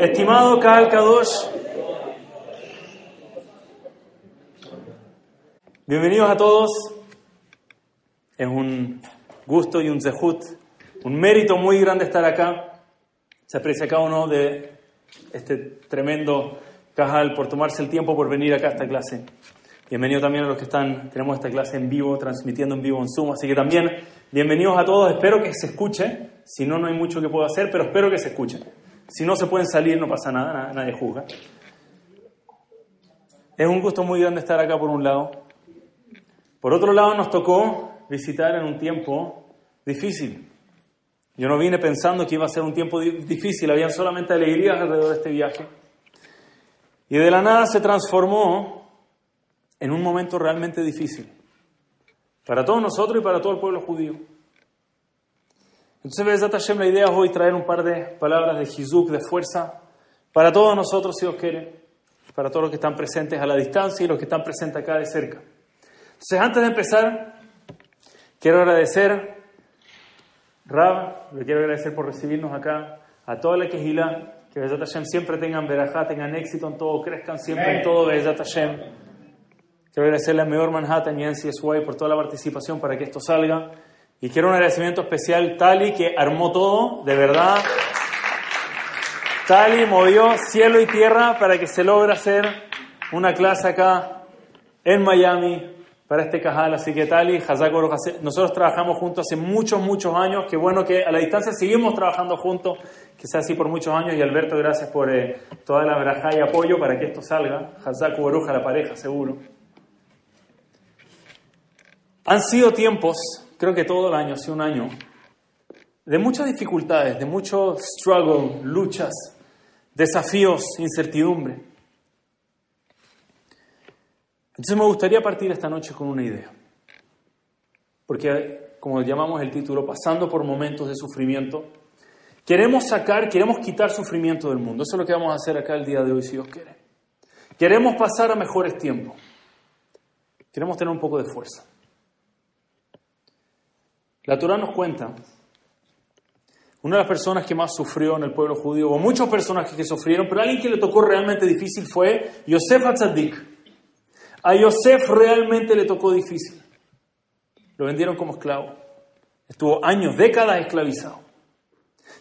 Estimado Kahal Kadosh, bienvenidos a todos. Es un gusto y un zehut, un mérito muy grande estar acá. Se aprecia cada uno de este tremendo Kahal por tomarse el tiempo por venir acá a esta clase. Bienvenido también a los que están, tenemos esta clase en vivo, transmitiendo en vivo en Zoom, así que también bienvenidos a todos, espero que se escuche, si no, no hay mucho que puedo hacer, pero espero que se escuche. Si no se pueden salir, no pasa nada, nadie juzga. Es un gusto muy grande estar acá por un lado. Por otro lado, nos tocó visitar en un tiempo difícil. Yo no vine pensando que iba a ser un tiempo difícil, habían solamente alegrías alrededor de este viaje. Y de la nada se transformó en un momento realmente difícil para todos nosotros y para todo el pueblo judío. Entonces, Bezat Hashem, la idea es hoy traer un par de palabras de Hizuk, de fuerza, para todos nosotros, si Dios quiere, para todos los que están presentes a la distancia y los que están presentes acá de cerca. Entonces, antes de empezar, quiero agradecer, Rab, le quiero agradecer por recibirnos acá, a toda la Kehila, que Bezat Hashem siempre tengan verajá, tengan éxito en todo, crezcan siempre en todo, Bezat Hashem. Quiero agradecerle a Mayor Manhattan y NCSY por toda la participación para que esto salga. Y quiero un agradecimiento especial Tali, que armó todo, de verdad. Tali movió cielo y tierra para que se logre hacer una clase acá en Miami para este cajal. Así que Tali, nosotros trabajamos juntos hace muchos, muchos años. Qué bueno que a la distancia seguimos trabajando juntos, que sea así por muchos años. Y Alberto, gracias por eh, toda la verajá y apoyo para que esto salga. Hazak Boruja, la pareja, seguro. Han sido tiempos, creo que todo el año, hace un año, de muchas dificultades, de mucho struggle, luchas, desafíos, incertidumbre. Entonces me gustaría partir esta noche con una idea. Porque, como llamamos el título, pasando por momentos de sufrimiento, queremos sacar, queremos quitar sufrimiento del mundo. Eso es lo que vamos a hacer acá el día de hoy, si Dios quiere. Queremos pasar a mejores tiempos. Queremos tener un poco de fuerza. La Torah nos cuenta, una de las personas que más sufrió en el pueblo judío, o muchos personajes que sufrieron, pero alguien que le tocó realmente difícil fue Yosef Hatzadik. A Yosef realmente le tocó difícil. Lo vendieron como esclavo. Estuvo años, décadas esclavizado.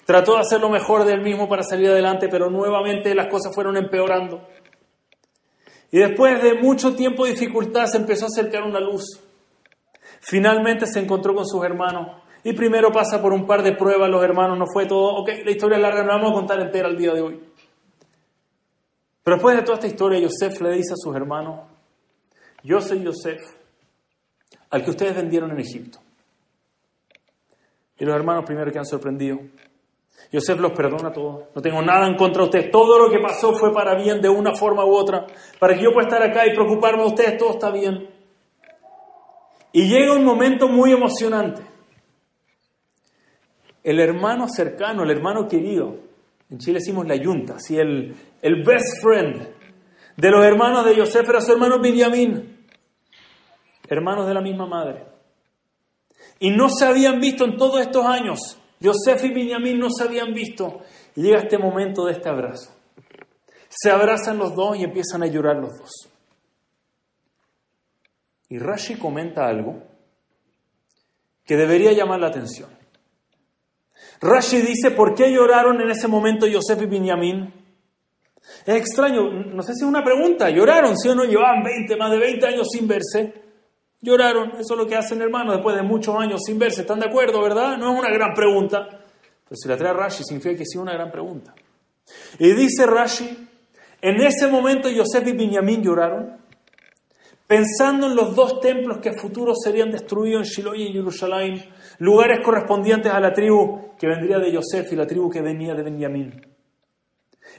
Trató de hacer lo mejor de él mismo para salir adelante, pero nuevamente las cosas fueron empeorando. Y después de mucho tiempo de dificultad se empezó a acercar una luz. Finalmente se encontró con sus hermanos y primero pasa por un par de pruebas, los hermanos, no fue todo, ok, la historia es larga, no la vamos a contar entera el día de hoy. Pero después de toda esta historia, Yosef le dice a sus hermanos, yo soy Yosef, al que ustedes vendieron en Egipto. Y los hermanos primero quedan sorprendidos. Yosef los perdona a todos. No tengo nada en contra de ustedes. Todo lo que pasó fue para bien de una forma u otra. Para que yo pueda estar acá y preocuparme de ustedes, todo está bien. Y llega un momento muy emocionante. El hermano cercano, el hermano querido, en Chile decimos la yunta, ¿sí? el, el best friend de los hermanos de Yosef era su hermano Benjamín, hermanos de la misma madre. Y no se habían visto en todos estos años. Yosef y Benjamín no se habían visto. Y llega este momento de este abrazo. Se abrazan los dos y empiezan a llorar los dos. Y Rashi comenta algo que debería llamar la atención. Rashi dice, ¿por qué lloraron en ese momento Yosef y Benjamín? Es extraño, no sé si es una pregunta, lloraron, si o no, llevaban 20, más de 20 años sin verse. Lloraron, eso es lo que hacen hermanos después de muchos años sin verse, ¿están de acuerdo, verdad? No es una gran pregunta, pero si la trae Rashi significa que sí es una gran pregunta. Y dice Rashi, en ese momento Yosef y Benjamín lloraron pensando en los dos templos que a futuro serían destruidos en Shiloh y en Jerusalén, lugares correspondientes a la tribu que vendría de Yosef y la tribu que venía de Benjamín.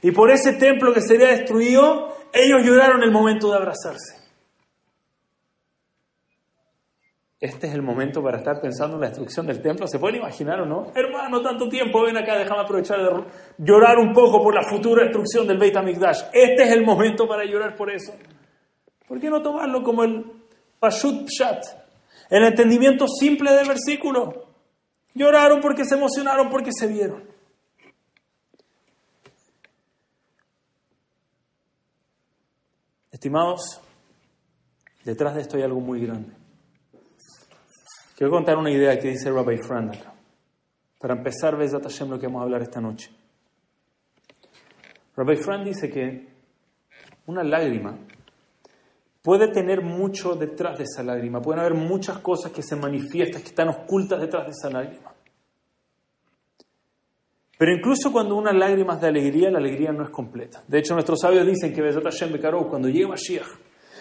Y por ese templo que sería destruido, ellos lloraron el momento de abrazarse. Este es el momento para estar pensando en la destrucción del templo. ¿Se pueden imaginar o no? Hermano, tanto tiempo, ven acá, déjame aprovechar de llorar un poco por la futura destrucción del Beit HaMikdash. Este es el momento para llorar por eso. ¿Por qué no tomarlo como el Pashut Pshat? El entendimiento simple del versículo. Lloraron porque se emocionaron, porque se vieron. Estimados, detrás de esto hay algo muy grande. Quiero contar una idea que dice Rabbi Friend acá. Para empezar, Besat Hashem, lo que vamos a hablar esta noche. Rabbi Friend dice que una lágrima puede tener mucho detrás de esa lágrima. Pueden haber muchas cosas que se manifiestan, que están ocultas detrás de esa lágrima. Pero incluso cuando una lágrima es de alegría, la alegría no es completa. De hecho, nuestros sabios dicen que Bekarou, cuando llegue Mashiach,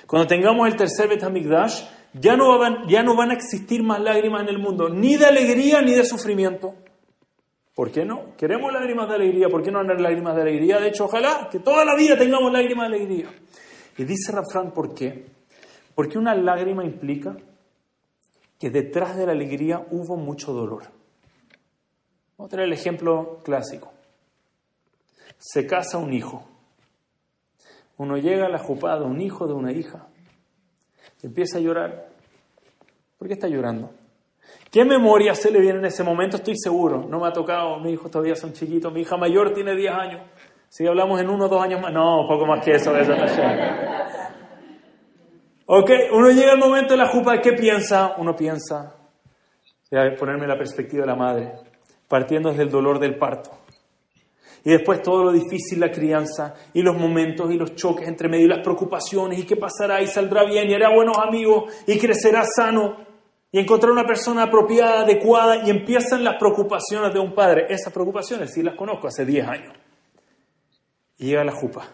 cuando tengamos el tercer Bet HaMikdash, ya no, van, ya no van a existir más lágrimas en el mundo, ni de alegría ni de sufrimiento. ¿Por qué no? Queremos lágrimas de alegría, ¿por qué no tener lágrimas de alegría? De hecho, ojalá que toda la vida tengamos lágrimas de alegría. Dice Rafran, ¿por qué? Porque una lágrima implica que detrás de la alegría hubo mucho dolor. Vamos a el ejemplo clásico. Se casa un hijo. Uno llega a la jupada, un hijo de una hija, empieza a llorar. ¿Por qué está llorando? ¿Qué memoria se le viene en ese momento? Estoy seguro. No me ha tocado, mis hijos todavía son chiquitos, mi hija mayor tiene 10 años. Si hablamos en uno o dos años más, no, poco más que eso, eso Ok, uno llega al momento de la jupa, ¿qué piensa? Uno piensa, voy a ponerme la perspectiva de la madre partiendo desde el dolor del parto. Y después todo lo difícil, la crianza, y los momentos y los choques entre medio y las preocupaciones, y qué pasará, y saldrá bien, y hará buenos amigos, y crecerá sano, y encontrar una persona apropiada, adecuada, y empiezan las preocupaciones de un padre. Esas preocupaciones sí las conozco hace 10 años. Llega la jupa.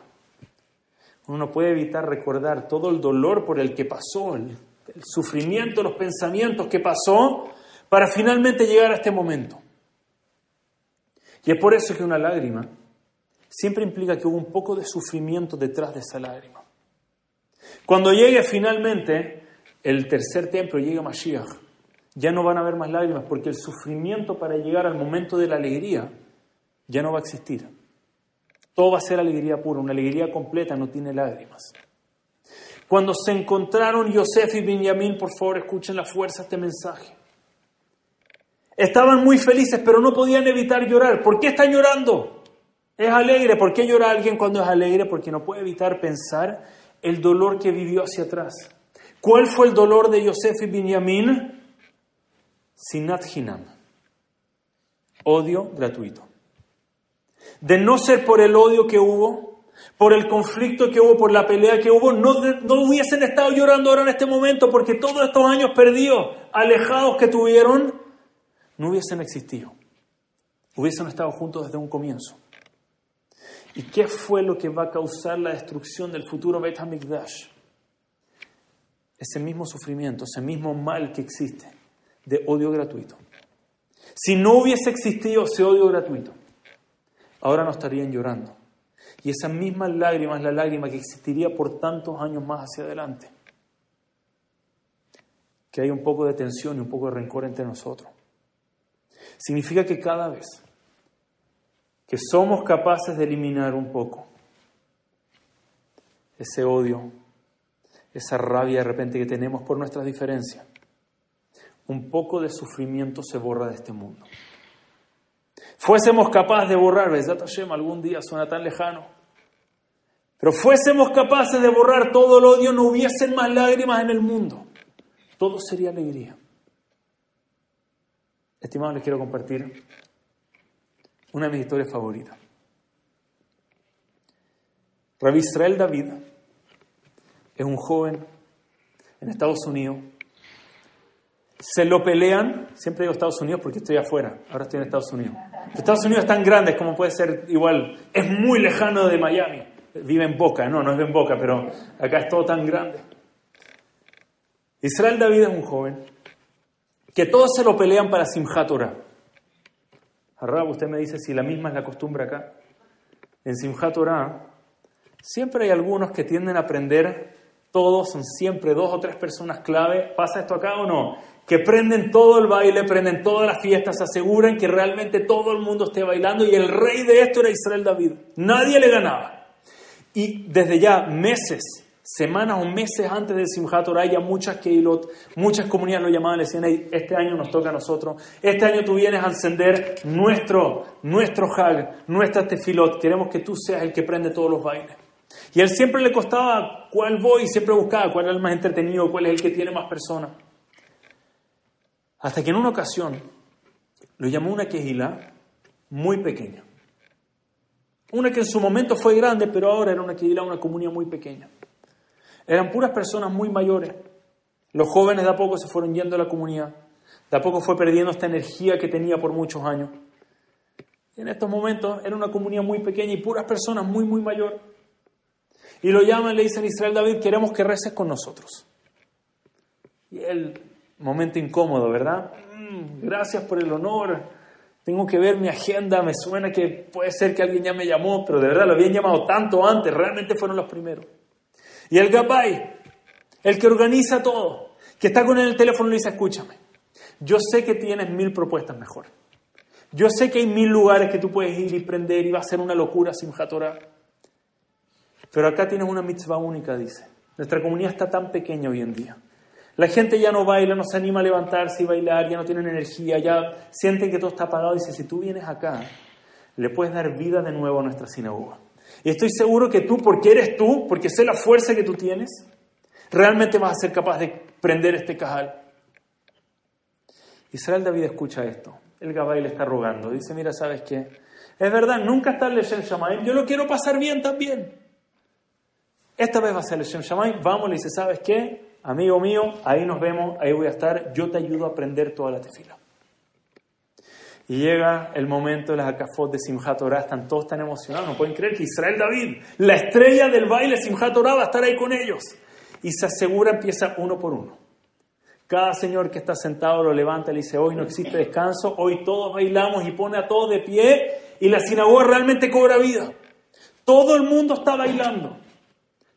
Uno no puede evitar recordar todo el dolor por el que pasó, el, sufrimiento, los pensamientos que pasó, para finalmente llegar a este momento. Y es por eso que una lágrima siempre implica que hubo un poco de sufrimiento detrás de esa lágrima. Cuando llegue finalmente el tercer templo, llegue Mashiach, ya no van a haber más lágrimas porque el sufrimiento para llegar al momento de la alegría ya no va a existir. Todo va a ser alegría pura, una alegría completa, no tiene lágrimas. Cuando se encontraron Yosef y Benjamín, por favor escuchen la fuerza este mensaje. Estaban muy felices, pero no podían evitar llorar. ¿Por qué están llorando? Es alegre. ¿Por qué llora alguien cuando es alegre? Porque no puede evitar pensar el dolor que vivió hacia atrás. ¿Cuál fue el dolor de Yosef y Binyamin? Sinat Hinam. Odio gratuito. De no ser por el odio que hubo, por el conflicto que hubo, por la pelea que hubo, no, no hubiesen estado llorando ahora en este momento porque todos estos años perdidos, alejados que tuvieron, no hubiesen existido. Hubiesen estado juntos desde un comienzo. ¿Y qué fue lo que va a causar la destrucción del futuro Beit HaMikdash? Ese mismo sufrimiento, ese mismo mal que existe de odio gratuito. Si no hubiese existido ese odio gratuito, ahora no estarían llorando. Y esa misma lágrima es la lágrima que existiría por tantos años más hacia adelante. Que hay un poco de tensión y un poco de rencor entre nosotros. Significa que cada vez que somos capaces de eliminar un poco ese odio, esa rabia de repente que tenemos por nuestras diferencias, un poco de sufrimiento se borra de este mundo. Fuésemos capaces de borrar, Besat Hashem, algún día suena tan lejano, pero fuésemos capaces de borrar todo el odio, no hubiesen más lágrimas en el mundo. Todo sería alegría. Estimados, les quiero compartir una de mis historias favoritas. Rabbi Israel David es un joven en Estados Unidos. Se lo pelean, siempre digo Estados Unidos porque estoy afuera, ahora estoy en Estados Unidos. Estados Unidos es tan grande como puede ser igual, es muy lejano de Miami. Vive en Boca, no, no es en Boca, pero acá es todo tan grande. Israel David es un joven que todos se lo pelean para Simchat Torah. Usted me dice si la misma es la costumbre acá. En Simchat siempre hay algunos que tienden a aprender, todos son siempre dos o tres personas clave. ¿Pasa esto acá o no? Que prenden todo el baile, prenden todas las fiestas, aseguran que realmente todo el mundo esté bailando y el rey de esto era Israel David. Nadie le ganaba. Y desde ya meses semanas o meses antes de Simchat Torah, ya muchas Keilot, muchas comunidades lo llamaban, le decían, este año nos toca a nosotros, este año tú vienes a encender nuestro, nuestro Hag, nuestra Tefilot, queremos que tú seas el que prende todos los bailes. Y él siempre le costaba cuál voy, y siempre buscaba cuál era el más entretenido, cuál es el que tiene más personas. Hasta que en una ocasión lo llamó una quejila muy pequeña. Una que en su momento fue grande, pero ahora era una quejila, una comunidad muy pequeña. Eran puras personas muy mayores. Los jóvenes de a poco se fueron yendo a la comunidad. De a poco fue perdiendo esta energía que tenía por muchos años. En estos momentos era una comunidad muy pequeña y puras personas muy, muy mayores. Y lo llaman, le dicen Israel David, queremos que reces con nosotros. Y él, momento incómodo, ¿verdad? Mm, gracias por el honor. Tengo que ver mi agenda, me suena que puede ser que alguien ya me llamó, pero de verdad lo habían llamado tanto antes, realmente fueron los primeros. Y el Gabay, el que organiza todo, que está con él en el teléfono, le dice, escúchame, yo sé que tienes mil propuestas mejor. Yo sé que hay mil lugares que tú puedes ir y prender y va a ser una locura sin Torah. Pero acá tienes una mitzvah única, dice. Nuestra comunidad está tan pequeña hoy en día. La gente ya no baila, no se anima a levantarse y bailar, ya no tienen energía, ya sienten que todo está apagado. Dice, si tú vienes acá, le puedes dar vida de nuevo a nuestra sinagoga. Y estoy seguro que tú, porque eres tú, porque sé la fuerza que tú tienes, realmente vas a ser capaz de prender este cajal. Israel David escucha esto. El Gabay le está rogando. Dice, mira, ¿sabes qué? Es verdad, nunca está el Shem Shamayim. Yo lo quiero pasar bien también. Esta vez va a ser el Shem Shamayim. Vamos, le dice, ¿sabes qué? Amigo mío, ahí nos vemos, ahí voy a estar. Yo te ayudo a aprender toda la tefila. Y llega el momento de las acafot de Simchat Torah, están todos tan emocionados, no pueden creer que Israel David, la estrella del baile Simchat Torah, va a estar ahí con ellos. Y se asegura, empieza uno por uno. Cada señor que está sentado lo levanta y le dice, hoy no existe descanso, hoy todos bailamos y pone a todos de pie y la sinagoga realmente cobra vida. Todo el mundo está bailando,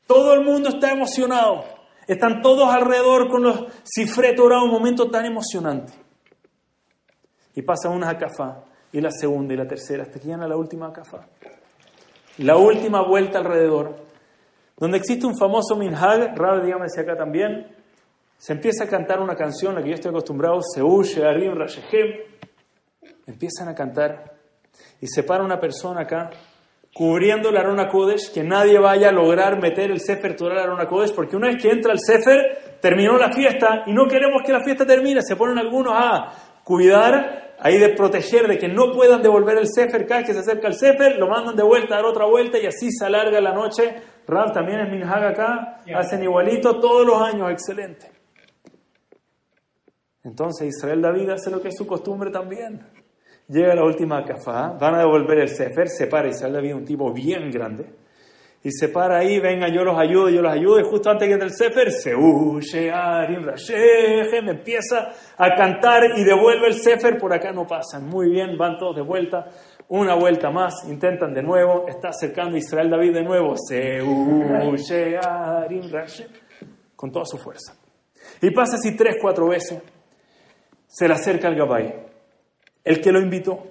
todo el mundo está emocionado, están todos alrededor con los cifre Torah, un momento tan emocionante. Y pasa una acafá, y la segunda y la tercera, hasta que llegan a la última acafá. La última vuelta alrededor, donde existe un famoso minhag, Rab, dígame si acá también, se empieza a cantar una canción, la que yo estoy acostumbrado, Seúl, Shearim, Rashehem. Empiezan a cantar y se para una persona acá cubriendo la Arona Kodesh, que nadie vaya a lograr meter el Sefer Torah a la Arona Kodesh, porque una vez que entra el Sefer, terminó la fiesta y no queremos que la fiesta termine. Se ponen algunos a cuidar, ahí de proteger, de que no puedan devolver el Sefer, cada vez que se acerca el Sefer, lo mandan de vuelta a dar otra vuelta y así se alarga la noche. Rab también en Minhag acá, hacen igualito todos los años, excelente. Entonces Israel David hace lo que es su costumbre también. Llega la última cafá, van a devolver el Sefer, se para Israel David, un tipo bien grande, y se para ahí, venga, yo los ayudo, yo los ayudo, y justo antes que entre el Sefer, se me empieza a cantar y devuelve el Sefer, por acá no pasan. Muy bien, van todos de vuelta, una vuelta más, intentan de nuevo, está acercando Israel David de nuevo, se con toda su fuerza. Y pasa así tres, cuatro veces se le acerca al Gabay. El que lo invitó,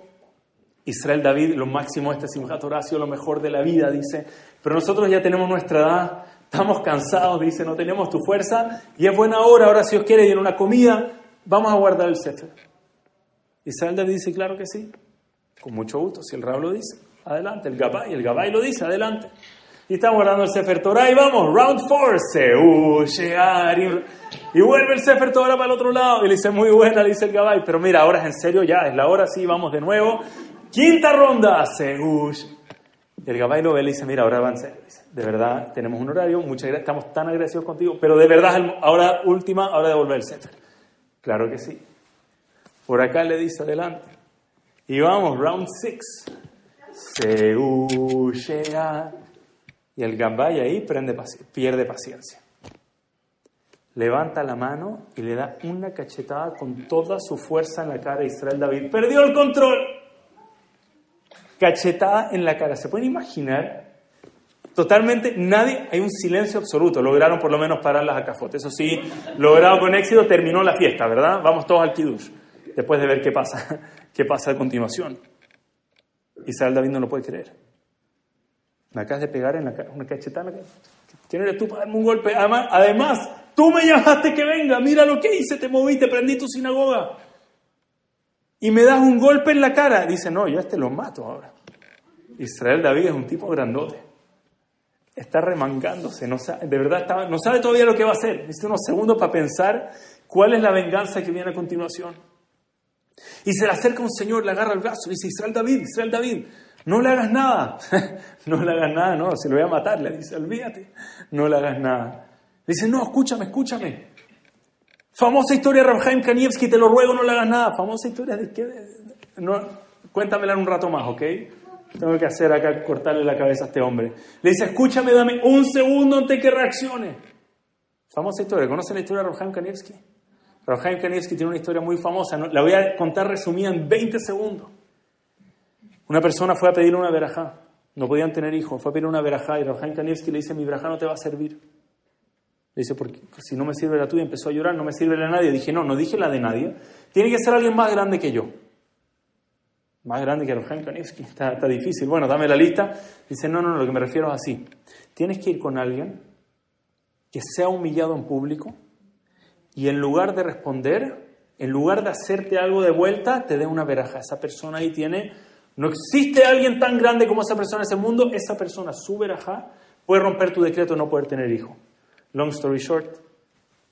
Israel David, lo máximo de este Simchat Torah lo mejor de la vida, dice. Pero nosotros ya tenemos nuestra edad, estamos cansados, dice, no tenemos tu fuerza y es buena hora, ahora si os quiere ir a una comida, vamos a guardar el Sefer. Israel David dice, claro que sí, con mucho gusto, si el Rab lo dice, adelante, el Gabay, el Gabay lo dice, adelante. Y estamos guardando el Sefer Torah y vamos, round four, Seú, Shearim. Y vuelve el Sefer Torah para el otro lado. Y le dice, muy buena, le dice el Gabay. Pero mira, ahora es en serio, ya es la hora, sí, vamos de nuevo. Quinta ronda, Seú. Y el Gabay lo ve y le dice, mira, ahora serio. de verdad, tenemos un horario, muchas gracias, estamos tan agradecidos contigo, pero de verdad, ahora última, ahora devolver el Sefer. Claro que sí. Por acá le dice adelante. Y vamos, round six. Seú, y el Gambay ahí pierde paciencia. Levanta la mano y le da una cachetada con toda su fuerza en la cara a Israel David. Perdió el control. Cachetada en la cara. ¿Se pueden imaginar? Totalmente nadie, hay un silencio absoluto. Lograron por lo menos parar las acafotes. Eso sí, logrado con éxito, terminó la fiesta, ¿verdad? Vamos todos al Kiddush. Después de ver qué pasa, qué pasa a continuación. Israel David no lo puede creer. Me acabas de pegar en la cara, una cachetada. ¿Quién eres tú para darme un golpe? Además, además, tú me llamaste que venga, mira lo que hice, te moví, te prendí tu sinagoga. Y me das un golpe en la cara. Dice, no, yo a este lo mato ahora. Israel David es un tipo grandote. está remangándose, no sabe, de verdad no sabe todavía lo que va a hacer. Necesita unos segundos para pensar cuál es la venganza que viene a continuación. Y se le acerca un señor, le agarra el brazo y dice, Israel David, Israel David, no le hagas nada. no le hagas nada, no, se lo voy a matar. Le dice, olvídate, no le hagas nada. Le dice, no, escúchame, escúchame. Famosa historia de Rabhaim Kanievski, te lo ruego, no le hagas nada. Famosa historia de qué? No, cuéntamela en un rato más, ¿ok? Tengo que hacer acá, cortarle la cabeza a este hombre. Le dice, escúchame, dame un segundo antes que reaccione. Famosa historia. ¿Conocen la historia de Rabhaim Kanievski? Rabhaim Kanievski tiene una historia muy famosa. La voy a contar resumida en 20 segundos. Una persona fue a pedir una verajá. No podían tener hijos. Fue a pedir una verajá y Rabhaim Kanievski le dice, mi verajá no te va a servir. Le dice, porque si no me sirve la tuya, empezó a llorar, no me sirve la de nadie. Dije, no, no dije la de nadie. Tiene que ser alguien más grande que yo más grande que Rohan Kanevsky, está, está, difícil. Bueno, dame la lista. Dice, no, no, no, lo que me refiero es así. Tienes que ir con alguien que sea humillado en público y en lugar de responder, en lugar de hacerte algo de vuelta, te dé una veraja. Esa persona ahí tiene, no existe alguien tan grande como esa persona en ese mundo, esa persona, su veraja, puede romper tu decreto de no poder tener hijo. Long story short,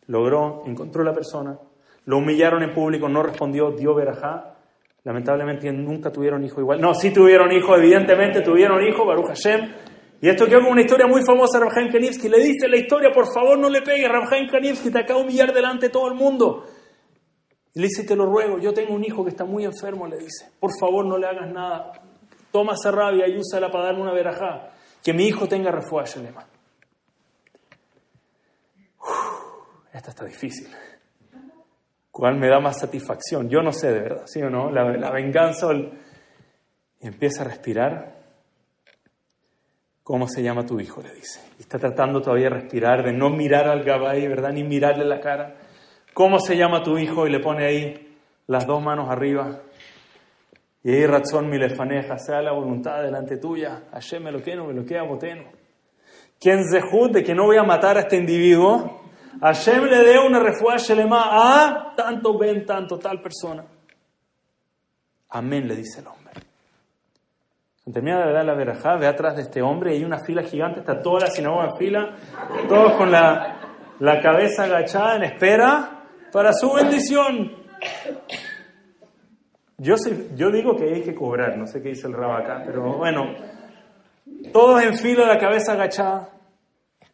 logró, encontró la persona, lo humillaron en público, no respondió, dio verajá, Lamentablemente nunca tuvieron hijo igual. No, sí tuvieron hijo, evidentemente tuvieron hijo, Baruch Hashem. Y esto quedó como una historia muy famosa de Rabhaim Kanivsky. Le dice la historia, por favor no le pegues, Rabhaim Kanivsky, te acaba de humillar delante de todo el mundo. Y le dice, te lo ruego, yo tengo un hijo que está muy enfermo, le dice. Por favor no le hagas nada. Toma esa rabia y úsala para darme una verajá. Que mi hijo tenga refuerzo, Shelema. Esta está difícil. ¿Cuál me da más satisfacción? Yo no sé de verdad, ¿sí o no? La, venganza. Y empieza a respirar. ¿Cómo se llama tu hijo? Le dice. Y está tratando todavía de respirar, de no mirar al Gabay, ¿verdad? Ni mirarle la cara. ¿Cómo se llama tu hijo? Y le pone ahí las dos manos arriba. Y ahí razón mi lefaneja, sea la voluntad delante tuya. Hashem me lo que no me lo queda boteno. ¿Quién se de que no voy a matar a este individuo? Hashem le dé una refuerzo shelema a tanto ven, tanto tal persona. Amén, le dice el hombre. Termina de dar la verajá, ve atrás de este hombre hay una fila gigante, está toda la sinagoga en fila, todos con la, la cabeza agachada en espera para su bendición. Yo, yo digo que hay que cobrar, no sé qué dice el rabacá, pero bueno, todos en fila, la cabeza agachada.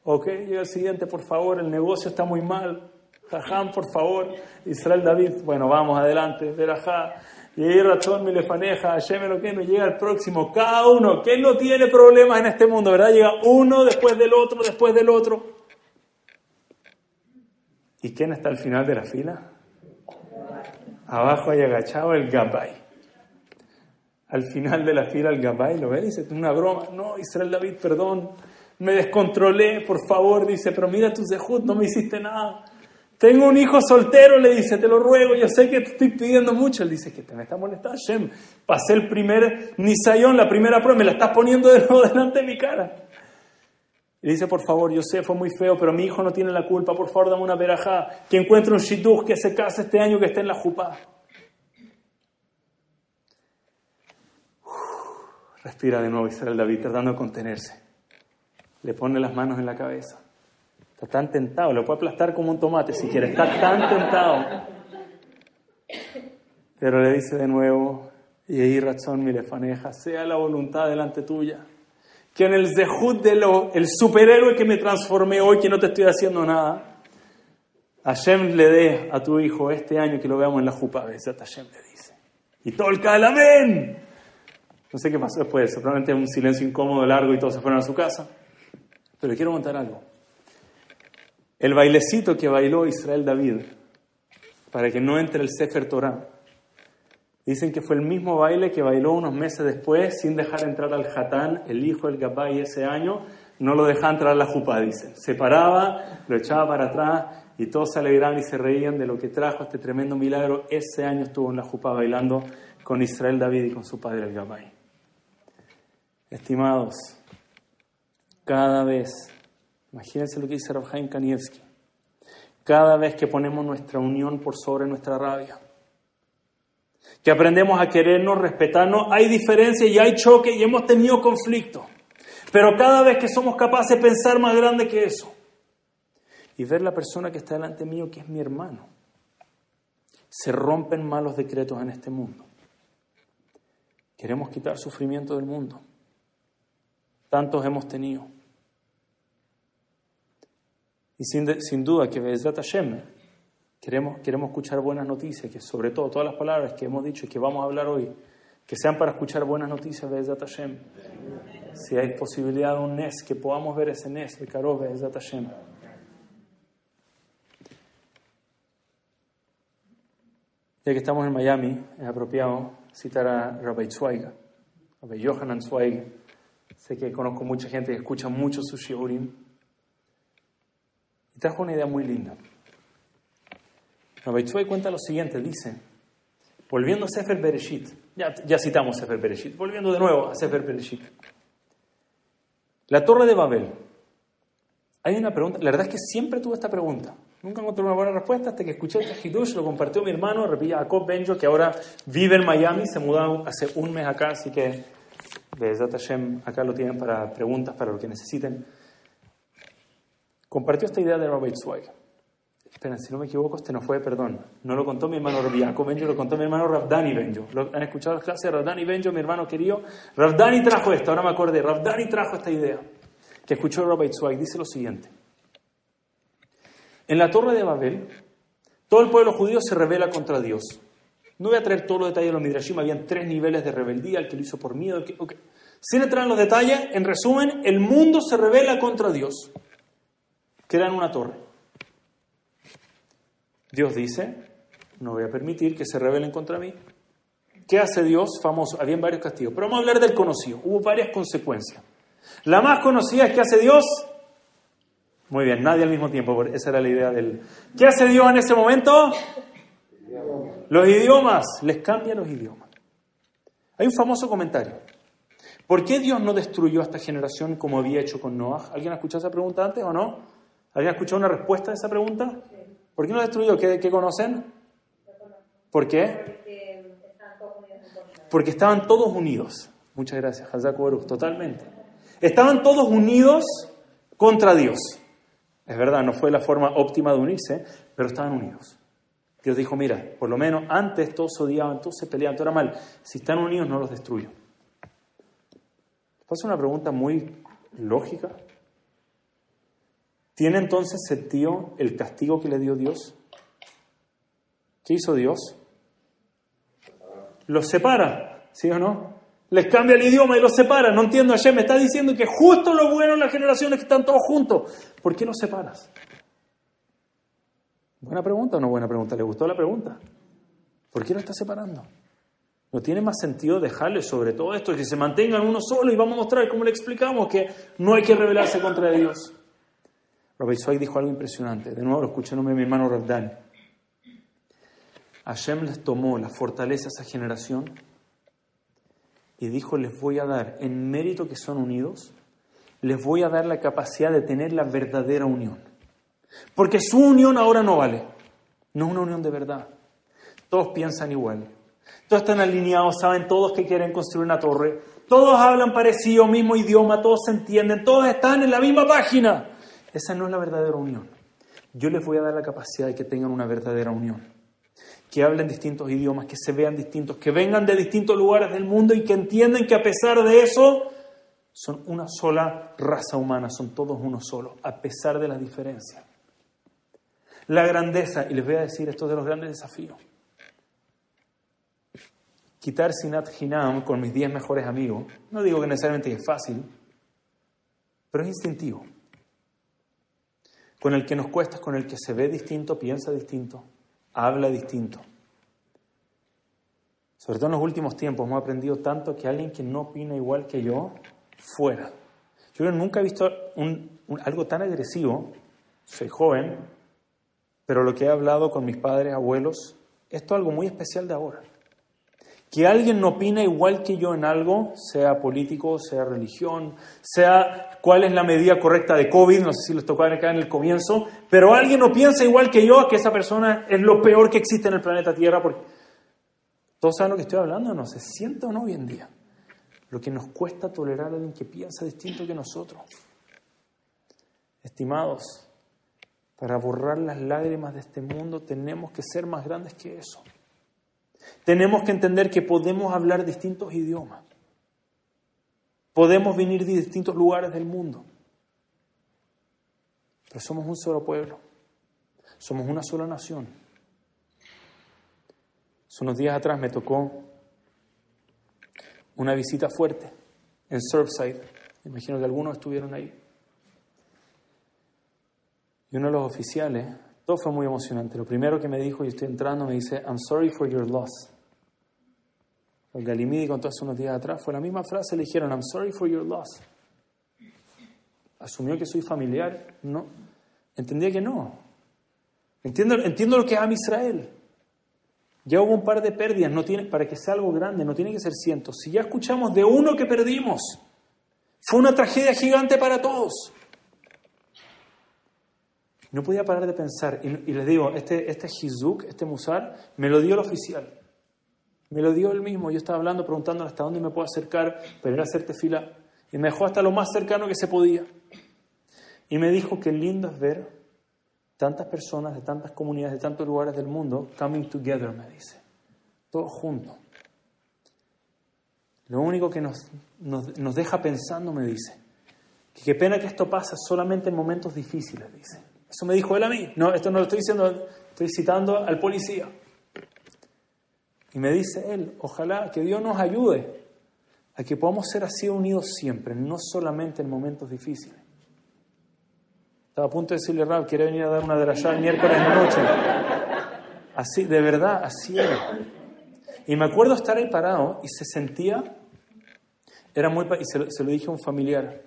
Ok, y el siguiente, por favor, el negocio está muy mal. Jajam, por favor. Israel David, bueno, vamos adelante. Verajá. Y ahí razón mi lefaneja, me lo que no llega el próximo. Cada uno, ¿quién no tiene problemas en este mundo? ¿Verdad? Llega uno después del otro, después del otro. ¿Y quién está al final de la fila? Abajo hay agachado el Gabay. Al final de la fila el Gabay, ¿lo ves? Dice, una broma. No, Israel David, perdón me descontrolé, por favor, dice, pero mira tu zehut, no me hiciste nada. Tengo un hijo soltero, le dice, te lo ruego, yo sé que te estoy pidiendo mucho. Él dice, que te me está molestando, Shem. Pasé el primer nisayón, la primera prueba, me la estás poniendo de nuevo delante de mi cara. Y dice, por favor, yo sé, fue muy feo, pero mi hijo no tiene la culpa, por favor, dame una verajá, que encuentre un shidduch, que se case este año, que esté en la jupá. Respira de nuevo Israel David, tratando de contenerse le pone las manos en la cabeza. Está tan tentado, lo puede aplastar como un tomate si quiere, está tan tentado. Pero le dice de nuevo, y ahí razón mi lefaneja, sea la voluntad delante tuya. Que en el zehut de lo, el superhéroe que me transformé hoy, que no te estoy haciendo nada, Hashem le dé a tu hijo este año que lo veamos en la jupa, Hashem le dice. Y todo el calamén. No sé qué pasó después de eso, probablemente un silencio incómodo, largo y todos se fueron a su casa. Pero quiero contar algo. El bailecito que bailó Israel David para que no entre el Sefer Torah, dicen que fue el mismo baile que bailó unos meses después sin dejar entrar al Hatán, el hijo del Gabay ese año, no lo dejaba entrar a la Jupá, dicen. Se paraba, lo echaba para atrás y todos se alegraban y se reían de lo que trajo este tremendo milagro. Ese año estuvo en la Jupá bailando con Israel David y con su padre el Gabay. Estimados, cada vez, imagínense lo que dice Rabhaim Kanievski, cada vez que ponemos nuestra unión por sobre nuestra rabia, que aprendemos a querernos, respetarnos, hay diferencia y hay choque y hemos tenido conflicto. Pero cada vez que somos capaces de pensar más grande que eso y ver la persona que está delante mío, que es mi hermano, se rompen malos decretos en este mundo. Queremos quitar sufrimiento del mundo. Tantos hemos tenido. Y sin, sin duda que Bezat Hashem queremos, queremos escuchar buenas noticias, que sobre todo todas las palabras que hemos dicho y que vamos a hablar hoy, que sean para escuchar buenas noticias Bezat Hashem. Si hay posibilidad de un Nes, que podamos ver ese Nes, el Karov Bezat Hashem. Ya que estamos en Miami, es apropiado citar a Rabbi Zweig, Rabbi Johanan Zweig. Sé que conozco mucha gente que escucha mucho su shiurim. Y trajo una idea muy linda. Rabbi cuenta lo siguiente, dice, volviendo a Sefer Bereshit, ya, ya citamos Sefer Bereshit, volviendo de nuevo a Sefer Bereshit. La Torre de Babel. Hay una pregunta, la verdad es que siempre tuve esta pregunta. Nunca encontré una buena respuesta hasta que escuché este Hidush, lo compartió mi hermano, Jacob Benjo, que ahora vive en Miami, se mudó hace un mes acá, así que Hashem acá lo tienen para preguntas, para lo que necesiten. Compartió esta idea de Robert Zweig. Espera, si no me equivoco, este no fue, perdón. No lo contó mi hermano Jacob Benjo, lo contó mi hermano Ravdani Benjo. ¿Han escuchado las clases de Ravdani Benjo, mi hermano querido? Ravdani trajo esto, ahora me acordé. Ravdani trajo esta idea que escuchó Robert Zweig. Dice lo siguiente. En la torre de Babel, todo el pueblo judío se revela contra Dios. No voy a traer todos los detalles de los Midrashim, habían tres niveles de rebeldía, el que lo hizo por miedo. que, Sin entrar en los detalles, en resumen, el mundo se revela contra Dios. Crean una torre. Dios dice, no voy a permitir que se rebelen contra mí. ¿Qué hace Dios? Famoso, habían varios castigos, pero vamos a hablar del conocido. Hubo varias consecuencias. La más conocida es que hace Dios muy bien, nadie al mismo tiempo, esa era la idea del... ¿Qué hace Dios en ese momento? Los idiomas, les cambia los idiomas. Hay un famoso comentario. ¿Por qué Dios no destruyó a esta generación como había hecho con Noah? ¿Alguien ha escuchado esa pregunta antes o no? ¿Alguien ha escuchado una respuesta a esa pregunta? ¿Por qué no destruyó? ¿Qué, qué conocen? ¿Por qué? Porque estaban todos unidos. Muchas gracias, Hazak totalmente. Estaban todos unidos contra Dios. Es verdad, no fue la forma óptima de unirse, pero estaban unidos. Dios dijo, mira, por lo menos antes todos se odiaban, todos se peleaban, todo era mal. Si están unidos no los destruyo. Pasa una pregunta muy lógica. ¿Tiene entonces sentido el castigo que le dio Dios? ¿Qué hizo Dios? Los separa, ¿sí o no? les cambia el idioma y los separa. No entiendo, ayer me está diciendo que justo lo bueno en las generaciones que están todos juntos. ¿Por qué los separas? ¿Buena pregunta o no buena pregunta? ¿Le gustó la pregunta? ¿Por qué lo está separando? ¿No tiene más sentido dejarle sobre todo esto que se mantengan uno solo y vamos a mostrar cómo le explicamos que no hay que rebelarse contra Dios? Robert Zweig dijo algo impresionante. De nuevo lo escuché en mi hermano Rabdan. Hashem les tomó la fortaleza a esa generación y dijo, les voy a dar, en mérito que son unidos, les voy a dar la capacidad de tener la verdadera unión. Porque su unión ahora no vale, no es una unión de verdad. Todos piensan igual, todos están alineados, saben todos que quieren construir una torre, todos hablan parecido, mismo idioma, todos se entienden, todos están en la misma página. Esa no es la verdadera unión. Yo les voy a dar la capacidad de que tengan una verdadera unión que hablen distintos idiomas, que se vean distintos, que vengan de distintos lugares del mundo y que entiendan que a pesar de eso son una sola raza humana, son todos uno solo, a pesar de las diferencias. La grandeza, y les voy a decir esto de los grandes desafíos. Quitar Sinat Hinam con mis diez mejores amigos, no digo que necesariamente es fácil, pero es instintivo. Con el que nos cuesta, con el que se ve distinto, piensa distinto, habla distinto. Sobre todo en los últimos tiempos hemos aprendido tanto que alguien que no opina igual que yo, fuera. Yo nunca he visto algo tan agresivo, soy joven, pero lo que he hablado con mis padres, abuelos, esto es algo muy especial de ahora. Que alguien no opina igual que yo en algo, sea político, sea religión, sea cuál es la medida correcta de COVID, no sé si les tocó acá en el comienzo, pero alguien no piensa igual que yo, que esa persona es lo peor que existe en el planeta Tierra. Porque... ¿Todos saben lo que estoy hablando? ¿No se siente o no hoy en día? lo que nos cuesta tolerar a alguien que piensa distinto que nosotros. Estimados, para borrar las lágrimas de este mundo tenemos que ser más grandes que eso. Tenemos que entender que podemos hablar distintos idiomas. Podemos venir de distintos lugares del mundo. Pero somos un solo pueblo. Somos una sola nación. Hace unos días atrás me tocó una visita fuerte en Surfside. Imagino que algunos estuvieron ahí. Y uno de los oficiales, todo fue muy emocionante. Lo primero que me dijo, y estoy entrando, me dice, I'm sorry for your loss. El Galimidi contó hace unos días atrás, fue la misma frase, le dijeron, I'm sorry for your loss. Asumió que soy familiar, no. Entendía que no. Entiendo, entiendo lo que ama Israel. Ya hubo un par de pérdidas, no tiene, para que sea algo grande, no tiene que ser cientos. Si ya escuchamos de uno que perdimos, fue una tragedia gigante para todos. No podía parar de pensar. Y, les digo, este, este Hizuk, este Musar, me lo dio el oficial. Me lo dio él mismo. Yo estaba hablando, preguntando hasta dónde me puedo acercar para ir a hacerte fila. Y me dejó hasta lo más cercano que se podía. Y me dijo que lindo es ver tantas personas de tantas comunidades, de tantos lugares del mundo, coming together, me dice. Todos juntos. Lo único que nos, nos, nos deja pensando, me dice, que qué pena que esto pasa solamente en momentos difíciles, dice. Eso me dijo él a mí. No, esto no lo estoy diciendo, estoy citando al policía. Y me dice él, ojalá que Dios nos ayude a que podamos ser así unidos siempre, no solamente en momentos difíciles. Estaba a punto de decirle, Rab, quiere venir a dar una allá el miércoles en noche. Así, de verdad, así era. Y me acuerdo estar ahí parado y se sentía, era muy, y se lo, se lo dije a un familiar,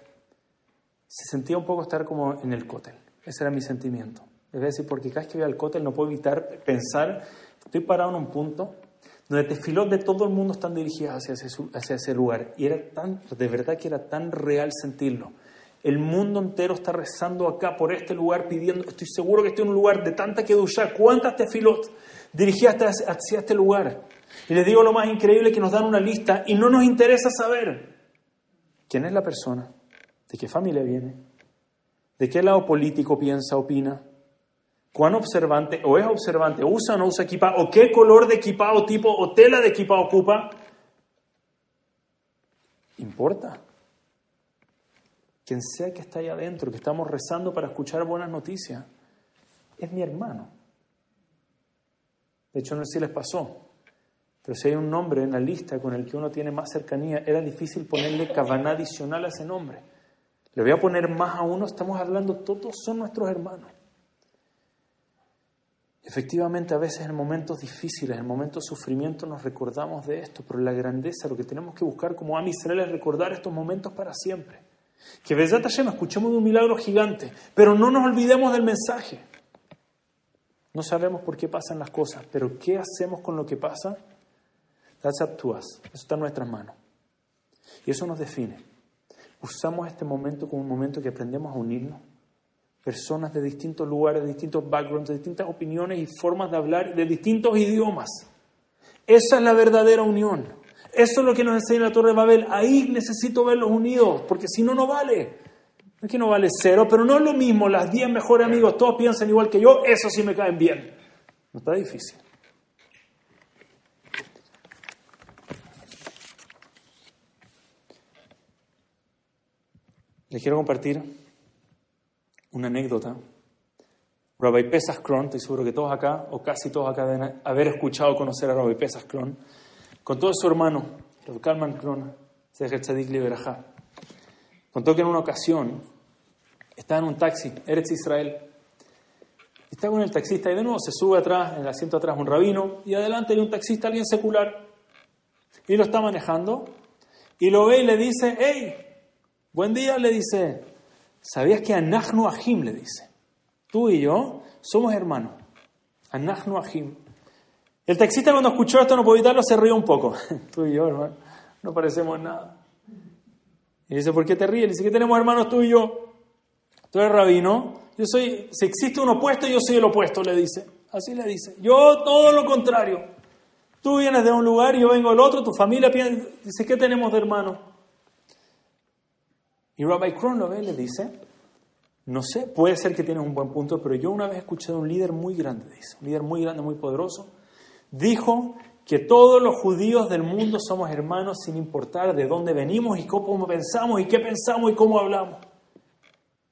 se sentía un poco estar como en el cótel. Ese era mi sentimiento. Es decir, porque cada vez que voy al cótel no puedo evitar pensar, estoy parado en un punto donde tefilot de todo el mundo están dirigidas hacia ese, lugar. Y era tan, de verdad que era tan real sentirlo. El mundo entero está rezando acá por este lugar pidiendo, estoy seguro que estoy en un lugar de tanta kedusha, ¿cuántas tefilot dirigidas hacia, hacia este lugar? Y les digo lo más increíble que nos dan una lista y no nos interesa saber quién es la persona, de qué familia viene, ¿De qué lado político piensa, opina? ¿Cuán observante o es observante? ¿Usa o no usa equipa? ¿O qué color de equipa o tipo o tela de equipa ocupa? Importa. Quien sea que está ahí adentro, que estamos rezando para escuchar buenas noticias, es mi hermano. De hecho, no sé si les pasó, pero si hay un nombre en la lista con el que uno tiene más cercanía, era difícil ponerle cabana adicional a ese nombre. Le voy a poner más a uno, estamos hablando, todos son nuestros hermanos. Efectivamente, a veces en momentos difíciles, en momentos de sufrimiento nos recordamos de esto, pero la grandeza, lo que tenemos que buscar como Am Israel es recordar estos momentos para siempre. Que Besat Hashem escuchemos de un milagro gigante, pero no nos olvidemos del mensaje. No sabemos por qué pasan las cosas, pero ¿qué hacemos con lo que pasa? That's up to us. Eso está en nuestras manos. Y eso nos define usamos este momento como un momento que aprendemos a unirnos. Personas de distintos lugares, de distintos backgrounds, de distintas opiniones y formas de hablar, de distintos idiomas. Esa es la verdadera unión. Eso es lo que nos enseña la Torre de Babel. Ahí necesito verlos unidos, porque si no, no vale. No que no vale cero, pero no es lo mismo. Las 10 mejores amigos, todos piensan igual que yo, eso sí me caen bien. No está difícil. Les quiero compartir una anécdota. Rabbi Pesach Kron, estoy seguro que todos acá, o casi todos acá, deben haber escuchado conocer a Rabbi Pesach Kron, con todo su hermano, Rabbi Kalman Kron, Seher Tzadik Liberajá. Contó que en una ocasión estaba en un taxi, Eretz Israel, está con el taxista y de nuevo se sube atrás, en el asiento atrás un rabino, y adelante hay un taxista, alguien secular, y lo está manejando, y lo ve y le dice, hey, Buen día, le dice. ¿Sabías que Anachnu Ahim le dice? Tú y yo somos hermanos. Anachnu Ahim. El taxista cuando escuchó esto no pudo evitarlo, se rió un poco. tú y yo, hermano, no parecemos nada. Y dice, ¿por qué te ríes? Le dice, ¿qué tenemos hermanos tú y yo? Tú eres rabino. Yo soy, si existe un opuesto, yo soy el opuesto, le dice. Así le dice. Yo todo lo contrario. Tú vienes de un lugar yo vengo del otro, tu familia piensa, dice, ¿qué tenemos de hermano? Y Rabbi Kron lo ve y le dice, no sé, puede ser que tienes un buen punto, pero yo una vez escuché a un líder muy grande, dice, un líder muy grande, muy poderoso, dijo que todos los judíos del mundo somos hermanos sin importar de dónde venimos y cómo pensamos y qué pensamos y cómo hablamos.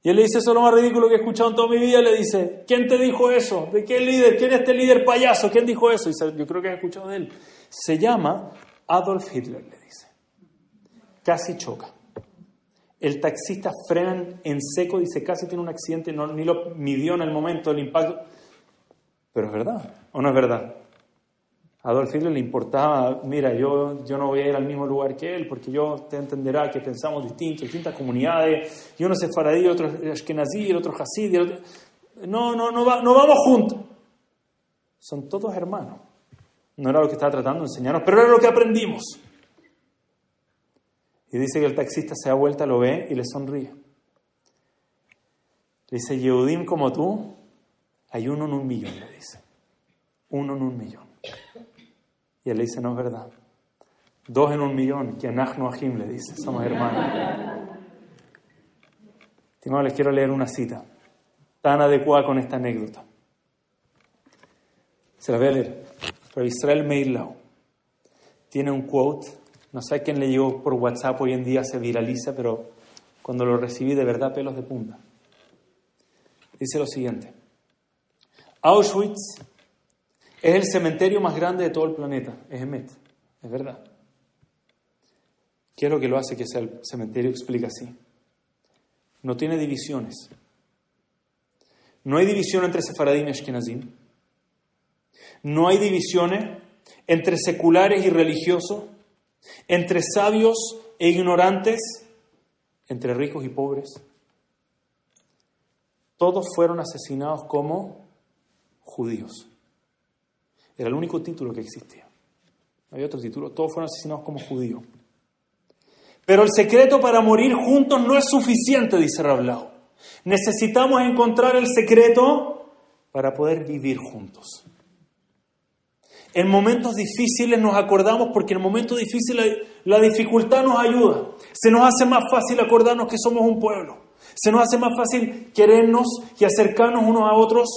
Y él le dice, eso es lo más ridículo que he escuchado en toda mi vida. Le dice, ¿quién te dijo eso? ¿De qué líder? ¿Quién es este líder payaso? ¿Quién dijo eso? Y yo creo que he escuchado de él. Se llama Adolf Hitler, le dice. Casi choca. El taxista frena en seco, dice, casi tiene un accidente, no, ni lo midió en el momento del impacto. Pero es verdad, ¿o no es verdad? A Adolf Hitler le importaba, mira, yo, yo no voy a ir al mismo lugar que él, porque yo te entenderá que pensamos distintos, distintas comunidades, y uno es faradí, otro es ashkenazí, el otro hasid, otro... No, no, no, no vamos juntos. Son todos hermanos. No era lo que estaba tratando de enseñarnos, pero era lo que aprendimos. Y dice que el taxista se da vuelta, lo ve y le sonríe. Le dice, Yehudim como tú, hay uno en un millón, le dice. Uno en un millón. Y él le dice, no es verdad. Dos en un millón, que Anachnu Ahim le dice, somos hermanos. les quiero leer una cita tan adecuada con esta anécdota. Se la voy a leer. Pero Israel Meirlau tiene un quote, no sé quién le llegó por WhatsApp, hoy en día se viraliza, pero cuando lo recibí de verdad pelos de punta. Dice lo siguiente. Auschwitz es el cementerio más grande de todo el planeta, es Emet, es verdad. ¿Qué es lo que lo hace que sea el cementerio? Explica así. No tiene divisiones. No hay división entre Sefaradim y Ashkenazim. No hay divisiones entre seculares y religiosos, entre sabios e ignorantes, entre ricos y pobres. Todos fueron asesinados como judíos. Era el único título que existía. No había otro título. Todos fueron asesinados como judíos. Pero el secreto para morir juntos no es suficiente, dice Rablao. Necesitamos encontrar el secreto para poder vivir juntos. En momentos difíciles nos acordamos porque en momentos difíciles la, la dificultad nos ayuda. Se nos hace más fácil acordarnos que somos un pueblo. Se nos hace más fácil querernos y acercarnos unos a otros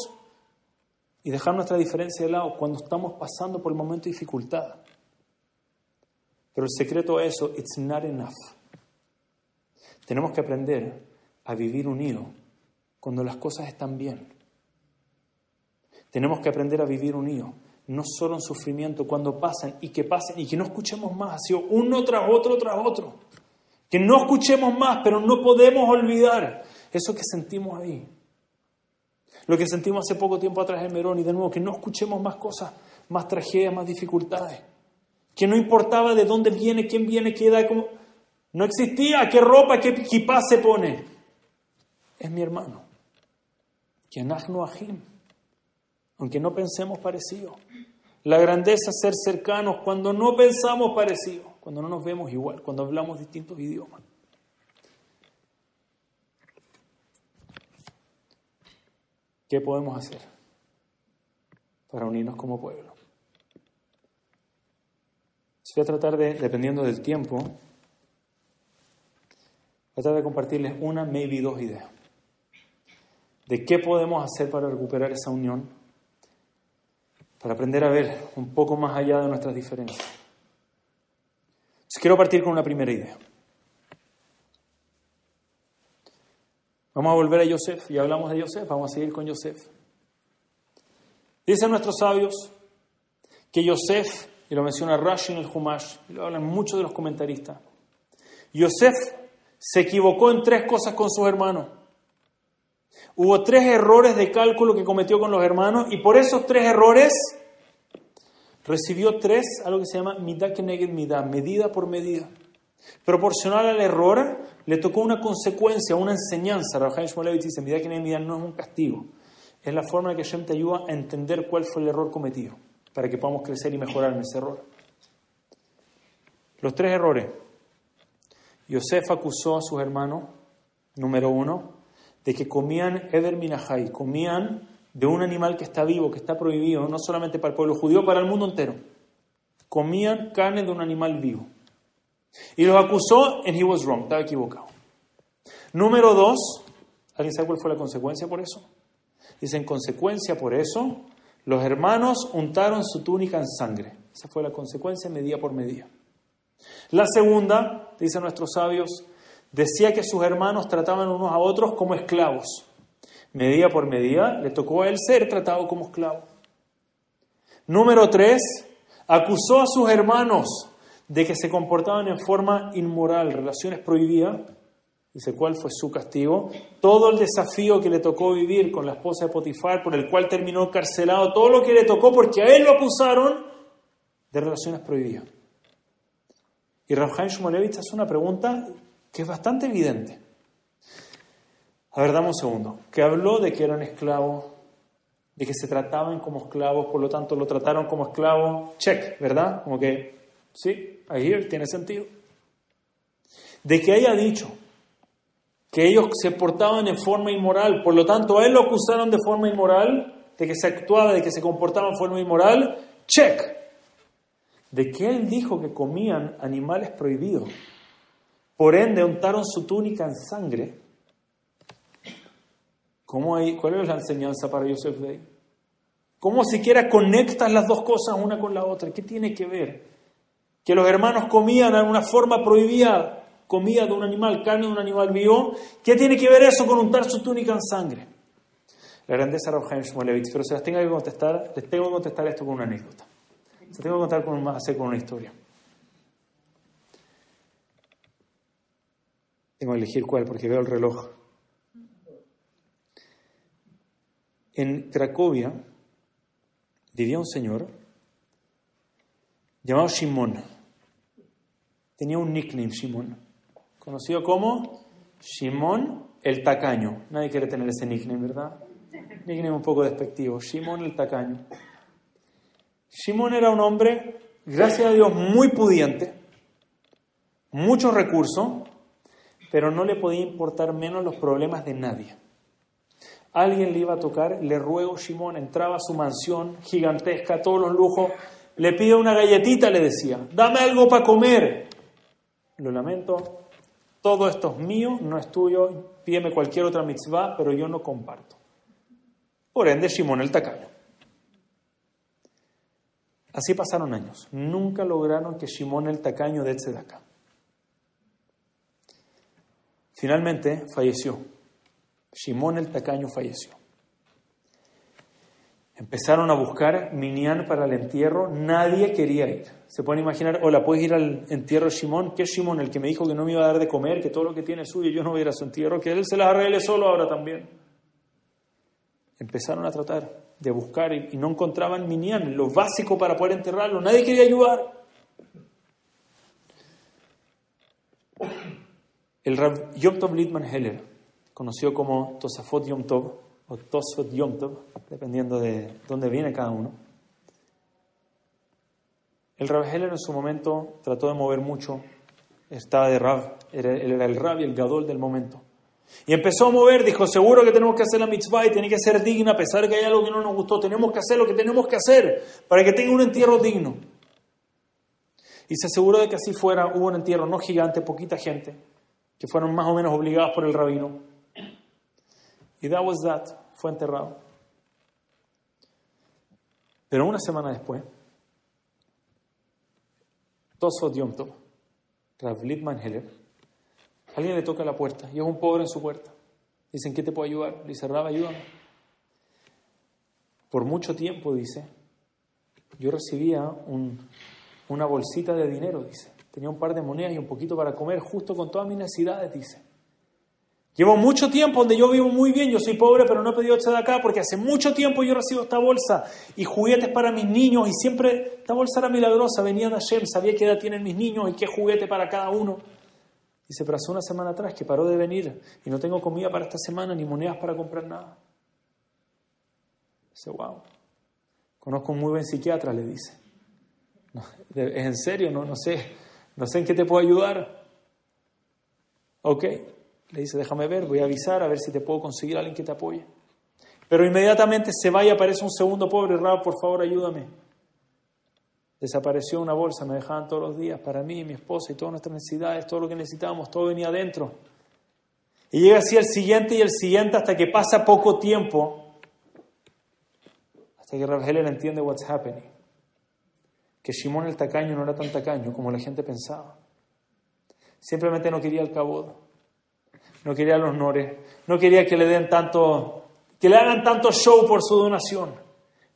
y dejar nuestra diferencia de lado cuando estamos pasando por el momento de dificultad. Pero el secreto es eso, it's not enough. Tenemos que aprender a vivir unidos cuando las cosas están bien. Tenemos que aprender a vivir unidos, no solo en sufrimiento, cuando pasan y que pasen y que no escuchemos más, así uno tras otro tras otro. Que no escuchemos más, pero no podemos olvidar eso que sentimos ahí. Lo que sentimos hace poco tiempo atrás en Merón y de nuevo, que no escuchemos más cosas, más tragedias, más dificultades. Que no importaba de dónde viene, quién viene, qué edad, cómo... No existía qué ropa, qué equipaje se pone. Es mi hermano. Que Ahim. Aunque no pensemos parecido. La grandeza es ser cercanos cuando no pensamos parecido, cuando no nos vemos igual, cuando hablamos distintos idiomas. ¿Qué podemos hacer para unirnos como pueblo? Voy a tratar de, dependiendo del tiempo, tratar de compartirles una, maybe dos ideas de qué podemos hacer para recuperar esa unión, para aprender a ver un poco más allá de nuestras diferencias. quiero partir con una primera idea. Vamos a volver a Yosef, y hablamos de Yosef, vamos a seguir con Yosef. Dicen nuestros sabios que Yosef, y lo menciona Rashi en el Humash, y lo hablan muchos de los comentaristas, Yosef se equivocó en tres cosas con sus hermanos. Hubo tres errores de cálculo que cometió con los hermanos, y por esos tres errores recibió tres, algo que se llama midah keneged midah, medida por medida. Proporcional al error, le tocó una consecuencia, una enseñanza. Rabbi Shmulevitz dice, mira que no es un castigo. Es la forma en que Hashem te ayuda a entender cuál fue el error cometido, para que podamos crecer y mejorar en ese error. Los tres errores. Yosef acusó a sus hermanos, número uno, de que comían Eder Minahai, comían de un animal que está vivo, que está prohibido, no solamente para el pueblo judío, para el mundo entero. Comían carne de un animal vivo. Y los acusó and he was wrong, estaba equivocado. Número dos, ¿alguien sabe cuál fue la consecuencia por eso? Dice, en consecuencia por eso, los hermanos untaron su túnica en sangre. Esa fue la consecuencia medida por medida. La segunda, dicen nuestros sabios, decía que sus hermanos trataban unos a otros como esclavos. Medida por medida le tocó a él ser tratado como esclavo. Número tres, acusó a sus hermanos de que se comportaban en forma inmoral, relaciones prohibidas. Dice, ¿cuál fue su castigo? Todo el desafío que le tocó vivir con la esposa de Potifar, por el cual terminó encarcelado, todo lo que le tocó porque a él lo acusaron de relaciones prohibidas. Y Rafael Shmolevich hace una pregunta que es bastante evidente. A ver, dame un segundo. Que habló de que eran esclavos, de que se trataban como esclavos, por lo tanto lo trataron como esclavos. Check, ¿verdad? Como que, sí, ahí tiene sentido. De que haya dicho que ellos se portaban en forma inmoral, por lo tanto a él lo acusaron de forma inmoral, de que se actuaba, de que se comportaba en forma inmoral. Check. De que él dijo que comían animales prohibidos por ende, untaron su túnica en sangre. ¿Cómo hay, ¿Cuál es la enseñanza para Yosef de ¿Cómo siquiera conectas las dos cosas una con la otra? ¿Qué tiene que ver? Que los hermanos comían de una forma prohibida, comida de un animal, carne de un animal vivo. ¿Qué tiene que ver eso con untar su túnica en sangre? La grandeza de Rav Shmulevitz, pero se las tengo que contestar, les tengo que contestar esto con una anécdota. Se tengo que contar con, hacer con una historia. Tengo que elegir cuál porque veo el reloj. En Cracovia vivía un señor llamado Shimon. Tenía un nickname, Shimon, conocido como Shimon el Tacaño. Nadie quiere tener ese nickname, ¿verdad? Nickname un poco despectivo. Shimon el Tacaño. Shimon era un hombre, gracias a Dios, muy pudiente, muchos recursos, pero no le podía importar menos los problemas de nadie. Alguien le iba a tocar, le ruego, Simón, entraba a su mansión gigantesca, todos los lujos, le pide una galletita, le decía, dame algo para comer. Lo lamento, todo esto es mío, no es tuyo, pídeme cualquier otra mitzvah, pero yo no comparto. Por ende, Simón el tacaño. Así pasaron años. Nunca lograron que Simón el tacaño de acá. Finalmente falleció. Simón el Tacaño falleció. Empezaron a buscar Minian para el entierro, nadie quería ir. Se pueden imaginar, hola, ¿puedes ir al entierro de Simón? ¿Qué es Simón? El que me dijo que no me iba a dar de comer, que todo lo que tiene es suyo, yo no voy a ir a su entierro, que él se las arregle solo ahora también. Empezaron a tratar de buscar y, no encontraban Minian, lo básico para poder enterrarlo, nadie quería ayudar. El Rav Yom Tov Littman Heller, conocido como Tosafot Yom Tov o Tosfot Yom Tov, dependiendo de dónde viene cada uno. El Rav Heller en su momento trató de mover mucho, estaba de Rav, era, era el Rav y el Gadol del momento. Y empezó a mover, dijo, seguro que tenemos que hacer la mitzvah y tiene que ser digna, a pesar de que hay algo que no nos gustó, tenemos que hacer lo que tenemos que hacer para que tenga un entierro digno. Y se aseguró de que así fuera, hubo un entierro no gigante, poquita gente, que fueron más o menos obligados por el rabino. Y that was that, fue enterrado. Pero una semana después, Tosfot Yom Tov, Rav Littman Heller, alguien le toca la puerta y es un pobre en su puerta. Dicen, ¿qué te puedo ayudar? dice, Rav, ayúdame. Por mucho tiempo, dice, yo recibía una bolsita de dinero, dice. Tenía un par de monedas y un poquito para comer, justo con todas mis necesidades, dice. Llevo mucho tiempo donde yo vivo muy bien, yo soy pobre, pero no he pedido esto de acá porque hace mucho tiempo yo recibo esta bolsa y juguetes para mis niños y siempre esta bolsa era milagrosa, venía de Hashem, sabía qué edad tienen mis niños y qué juguete para cada uno. Dice, pero hace una semana atrás que paró de venir y no tengo comida para esta semana ni monedas para comprar nada. Dice, wow. Conozco un muy buen psiquiatra, le dice. es en serio, no, no sé no sé en qué te puedo ayudar. Ok, le dice, déjame ver, voy a avisar a ver si te puedo conseguir a alguien que te apoye. Pero inmediatamente se va y aparece un segundo pobre, Rab, por favor ayúdame. Desapareció una bolsa, me dejaban todos los días para mí, mi esposa y todas nuestras necesidades, todo lo que necesitábamos, todo venía adentro. Y llega así el siguiente y el siguiente hasta que pasa poco tiempo, hasta que Rav Helen entiende what's happening. Que Shimon el tacaño no era tan tacaño como la gente pensaba. Simplemente no quería el cabod, no quería los honores, no quería que le den tanto, que le hagan tanto show por su donación.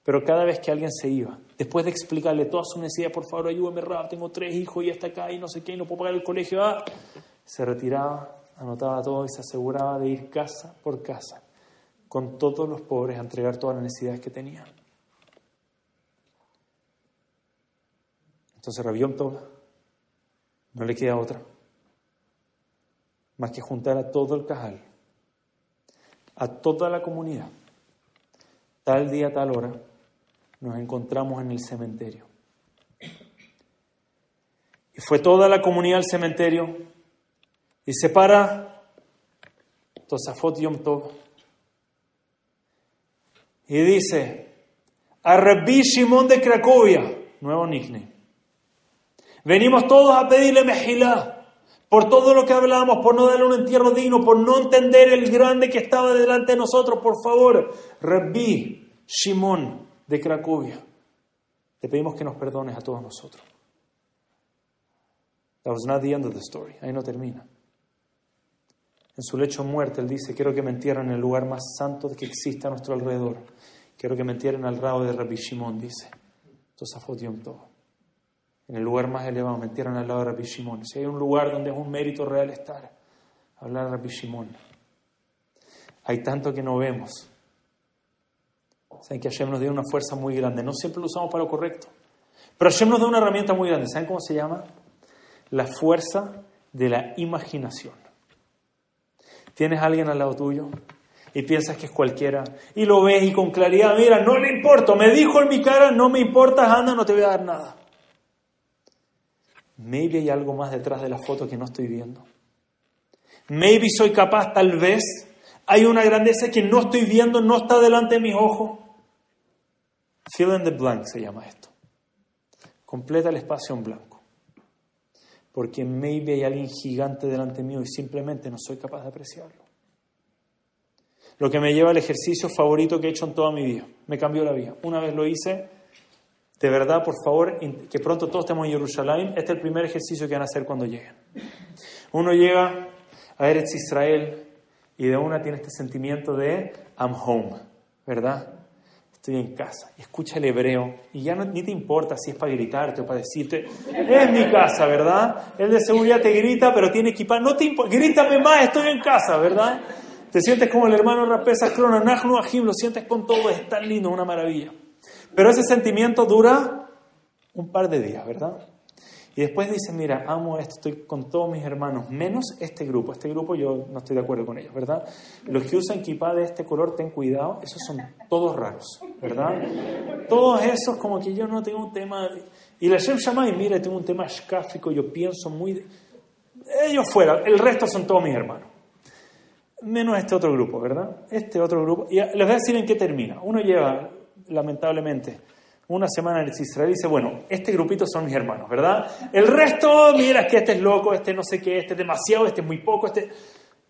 Pero cada vez que alguien se iba, después de explicarle toda su necesidad, por favor ayúdame, Rav, tengo tres hijos y hasta acá y no sé qué, y no puedo pagar el colegio, ah", se retiraba anotaba todo y se aseguraba de ir casa por casa con todos los pobres a entregar todas las necesidades que tenían. Entonces Rabión todo no le queda otra más que juntar a todo el cajal, a toda la comunidad. Tal día, tal hora, nos encontramos en el cementerio. Y fue toda la comunidad al cementerio y se para Tosafot Yom Tov y dice a Rabbi Shimon de Cracovia, nuevo nickname. Venimos todos a pedirle mejilá por todo lo que hablamos, por no darle un entierro digno, por no entender el grande que estaba delante de nosotros. Por favor, Rabbi Shimon de Cracovia, te pedimos que nos perdones a todos nosotros. That was not the end of the story. Ahí no termina. En su lecho muerte, él dice, quiero que me entierren en el lugar más santo que exista a nuestro alrededor. Quiero que me entierren al lado de Rabbi Shimon, dice. todo. En el lugar más elevado, me entierran al lado de Rabbi Shimon. Si hay un lugar donde es un mérito real estar, hablar de Rabbi Shimon. Hay tanto que no vemos. Saben que Hashem nos dio una fuerza muy grande. No siempre lo usamos para lo correcto. Pero Hashem nos da una herramienta muy grande. ¿Saben cómo se llama? La fuerza de la imaginación. Tienes a alguien al lado tuyo y piensas que es cualquiera y lo ves y con claridad, mira, no le importa, me dijo en mi cara, no me importa, anda, no te voy a dar nada. Maybe hay algo más detrás de la foto que no estoy viendo. Maybe soy capaz, tal vez, hay una grandeza que no estoy viendo, no está delante de mis ojos. Fill in the blank se llama esto. Completa el espacio en blanco porque maybe hay alguien gigante delante mío y simplemente no soy capaz de apreciarlo. Lo que me lleva al ejercicio favorito que he hecho en toda mi vida. Me cambió la vida. Una vez lo hice, de verdad, por favor, que pronto todos estemos en Jerusalén. Este es el primer ejercicio que van a hacer cuando lleguen. Uno llega a Eretz Israel y de una tiene este sentimiento de I'm home, ¿verdad? estoy en casa. Escucha el hebreo y ya no, ni te importa si es para gritarte o para decirte, es mi casa, ¿verdad? El de seguridad te grita, pero tiene equipa, no te importa, grítame más, estoy en casa, ¿verdad? Te sientes como el hermano Rapesa Crona, Nahnu Ajim, lo sientes con todo, es tan lindo, una maravilla. Pero ese sentimiento dura un par de días, ¿verdad? Y después dice, mira, amo esto, estoy con todos mis hermanos, menos este grupo. Este grupo yo no estoy de acuerdo con ellos, ¿verdad? Los que usan kippah de este color, ten cuidado, esos son todos raros, ¿verdad? Todos esos como que yo no tengo un tema... Y la Shem y mira, tengo un tema escáfico, yo pienso muy... Ellos fuera, el resto son todos mis hermanos. Menos este otro grupo, ¿verdad? Este otro grupo. Y les voy a decir en qué termina. Uno lleva, lamentablemente, una semana en Israel dice, bueno, este grupito son mis hermanos, ¿verdad? El resto, mira, que este es loco, este no sé qué, este es demasiado, este es muy poco, este...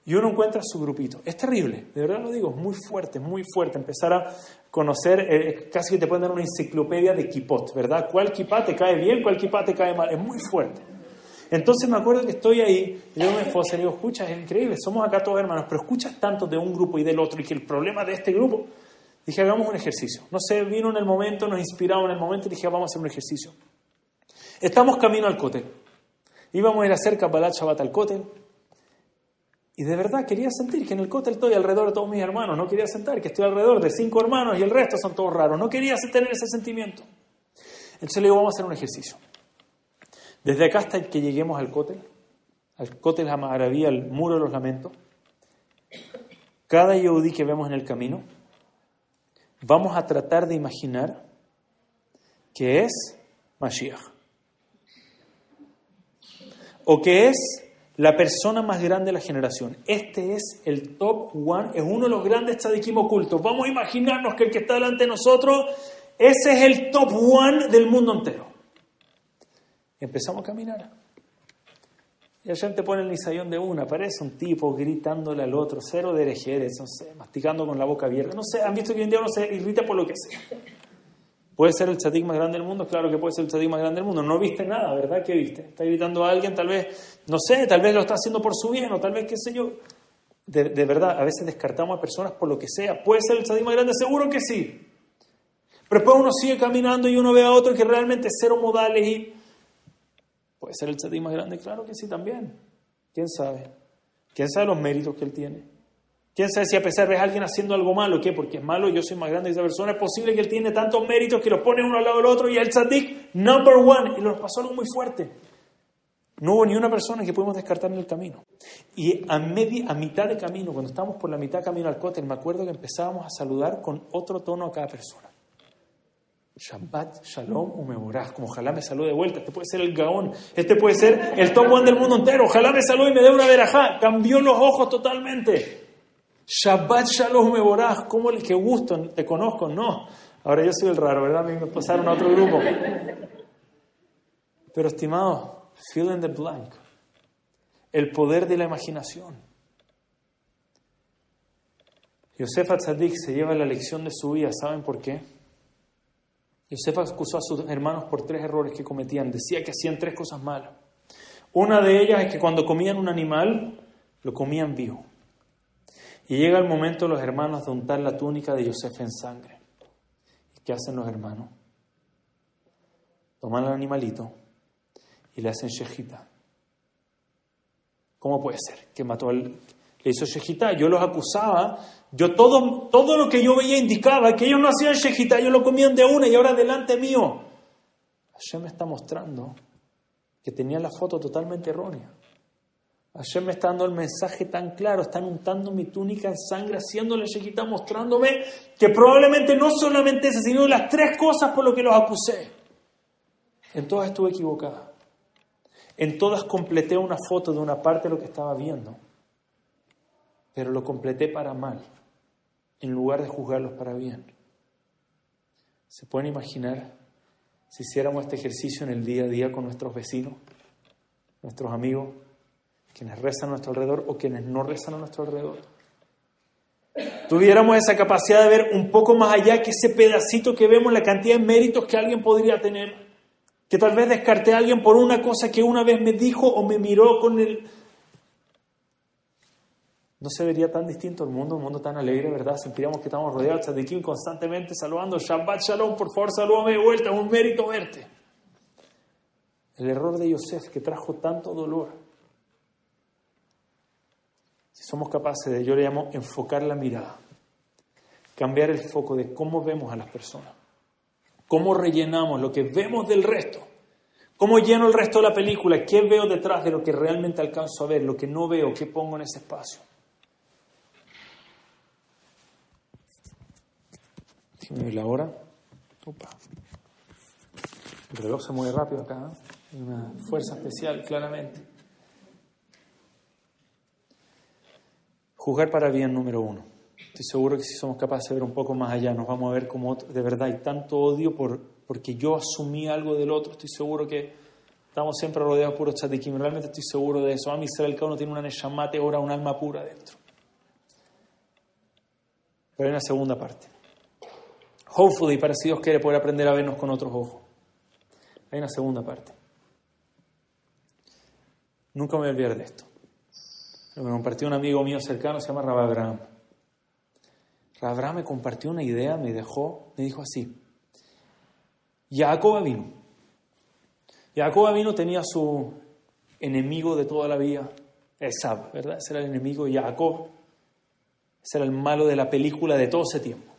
Y uno encuentra su grupito. Es terrible, de verdad lo digo, es muy fuerte, muy fuerte empezar a conocer, eh, casi que te pueden dar una enciclopedia de kipot, ¿verdad? ¿Cuál kipá te cae bien, cuál kipá te cae mal? Es muy fuerte. Entonces me acuerdo que estoy ahí, yo me esposa y digo, escucha, es increíble, somos acá todos hermanos, pero escuchas tanto de un grupo y del otro, y que el problema de este grupo, Dije, hagamos un ejercicio. No sé, vino en el momento, nos inspiramos en el momento y dije, vamos a hacer un ejercicio. Estamos camino al cótel. Íbamos a ir a hacer Kabbalat Shabbat al cótel. Y de verdad quería sentir que en el cótel estoy alrededor de todos mis hermanos. No quería sentir que estoy alrededor de cinco hermanos y el resto son todos raros. No quería tener ese sentimiento. Entonces le digo, vamos a hacer un ejercicio. Desde acá hasta que lleguemos al cótel, al cótel la maravilla, al muro de los lamentos, cada yehudí que vemos en el camino, vamos a tratar de imaginar que es Mashiach. O que es la persona más grande de la generación. Este es el top one, es uno de los grandes tzadikim ocultos. Vamos a imaginarnos que el que está delante de nosotros, ese es el top one del mundo entero. Empezamos a caminar. Y Hashem te pone el nisayón de una, parece un tipo gritándole al otro, cero de herejeres, no sé, masticando con la boca abierta. No sé, han visto que hoy en día uno se irrita por lo que sea. ¿Puede ser el tzadik más grande del mundo? Claro que puede ser el tzadik más grande del mundo. No viste nada, ¿verdad? ¿Qué viste? Está gritando a alguien, tal vez, no sé, tal vez lo está haciendo por su bien, o tal vez, qué sé yo. De, de verdad, a veces descartamos a personas por lo que sea. ¿Puede ser el tzadik más grande? Seguro que sí. Pero después uno sigue caminando y uno ve a otro que realmente cero modales y ¿Puede ser el tzadik más grande? Claro que sí también. ¿Quién sabe? ¿Quién sabe los méritos que él tiene? ¿Quién sabe si a pesar de alguien haciendo algo malo, qué? Porque es malo, yo soy más grande que esa persona, es posible que él tiene tantos méritos que los pone uno al lado del otro y el tzadik number one, y nos pasó algo muy fuerte. No hubo ni una persona que pudimos descartar en el camino. Y a, media, a mitad de camino, cuando estábamos por la mitad de camino al cótel, me acuerdo que empezábamos a saludar con otro tono a cada persona. Shabbat, Shalom, Umeborah, como ojalá me salude de vuelta. Este puede ser el Gaón, este puede ser el top one del mundo entero. Ojalá me salude y me dé una verajá. Cambió los ojos totalmente. Shabbat, Shalom, Umeborah, ¿cómo le, qué gusto, te conozco? No. Ahora yo soy el raro, ¿verdad? Me pasaron a otro grupo. Pero estimado, fill in the blank. El poder de la imaginación. Yosef Atzadik se lleva la lección de su vida, ¿saben por qué? Yosef acusó a sus hermanos por tres errores que cometían. Decía que hacían tres cosas malas. Una de ellas es que cuando comían un animal, lo comían vivo. Y llega el momento los hermanos de untar la túnica de Yosef en sangre. ¿Y qué hacen los hermanos? Toman el animalito y le hacen shejita. ¿Cómo puede ser? Que mató al... Le hizo shejita. Yo los acusaba yo todo, todo lo que yo veía indicaba que ellos no hacían shejita, ellos lo comían de una y ahora delante mío. Hashem me está mostrando que tenía la foto totalmente errónea. Hashem me está dando el mensaje tan claro, están untando mi túnica en sangre, haciéndole shejita, mostrándome que probablemente no solamente ese, sino las tres cosas por lo que los acusé. En todas estuve equivocada. En todas completé una foto de una parte de lo que estaba viendo, pero lo completé para mal en lugar de juzgarlos para bien. ¿Se pueden imaginar si hiciéramos este ejercicio en el día a día con nuestros vecinos, nuestros amigos, quienes rezan a nuestro alrededor o quienes no rezan a nuestro alrededor? Tuviéramos esa capacidad de ver un poco más allá que ese pedacito que vemos, la cantidad de méritos que alguien podría tener, que tal vez descarté a alguien por una cosa que una vez me dijo o me miró con el, no se vería tan distinto el mundo, un mundo tan alegre, ¿verdad? Sentiríamos que estamos rodeados de Kim constantemente saludando, Shabbat Shalom, por favor, salúdame de vuelta, es un mérito verte. El error de Yosef que trajo tanto dolor. Si somos capaces de, yo le llamo enfocar la mirada, cambiar el foco de cómo vemos a las personas, cómo rellenamos lo que vemos del resto, cómo lleno el resto de la película, qué veo detrás de lo que realmente alcanzo a ver, lo que no veo, qué pongo en ese espacio. Déjame la hora. Opa. El reloj se mueve rápido acá. ¿eh? Hay una fuerza especial, claramente. Juzgar para bien, número uno. Estoy seguro que si somos capaces de ver un poco más allá, nos vamos a ver como de verdad hay tanto odio por, porque yo asumí algo del otro. Estoy seguro que estamos siempre rodeados por tzadikim. Realmente estoy seguro de eso. A mí Israel cada uno tiene una neshamate, ahora un alma pura dentro. Pero hay una segunda parte. Hopefully, para si Dios quiere poder aprender a vernos con otros ojos. Hay una segunda parte. Nunca me voy a olvidar de esto. Me compartió un amigo mío cercano, se llama Rab Abraham. Abraham me compartió una idea, me dejó, me dijo así. Jacob vino. Jacob vino tenía su enemigo de toda la vida, Esab, ¿verdad? Ese era el enemigo de Jacob. Ese era el malo de la película de todo ese tiempo.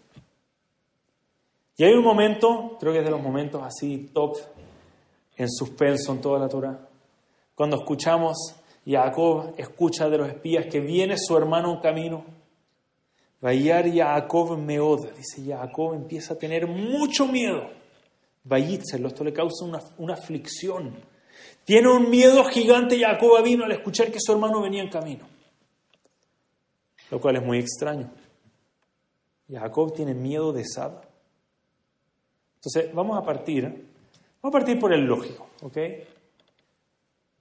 Y hay un momento, creo que es de los momentos así top en suspenso en toda la Torah, cuando escuchamos, Jacob escucha de los espías que viene su hermano en camino. Vayar Jacob meod, dice Jacob empieza a tener mucho miedo. Vayítzelo, esto le causa una, una aflicción. Tiene un miedo gigante Jacob vino al escuchar que su hermano venía en camino. Lo cual es muy extraño. Jacob tiene miedo de Saba. Entonces, vamos a partir, vamos a partir por el lógico, ¿ok?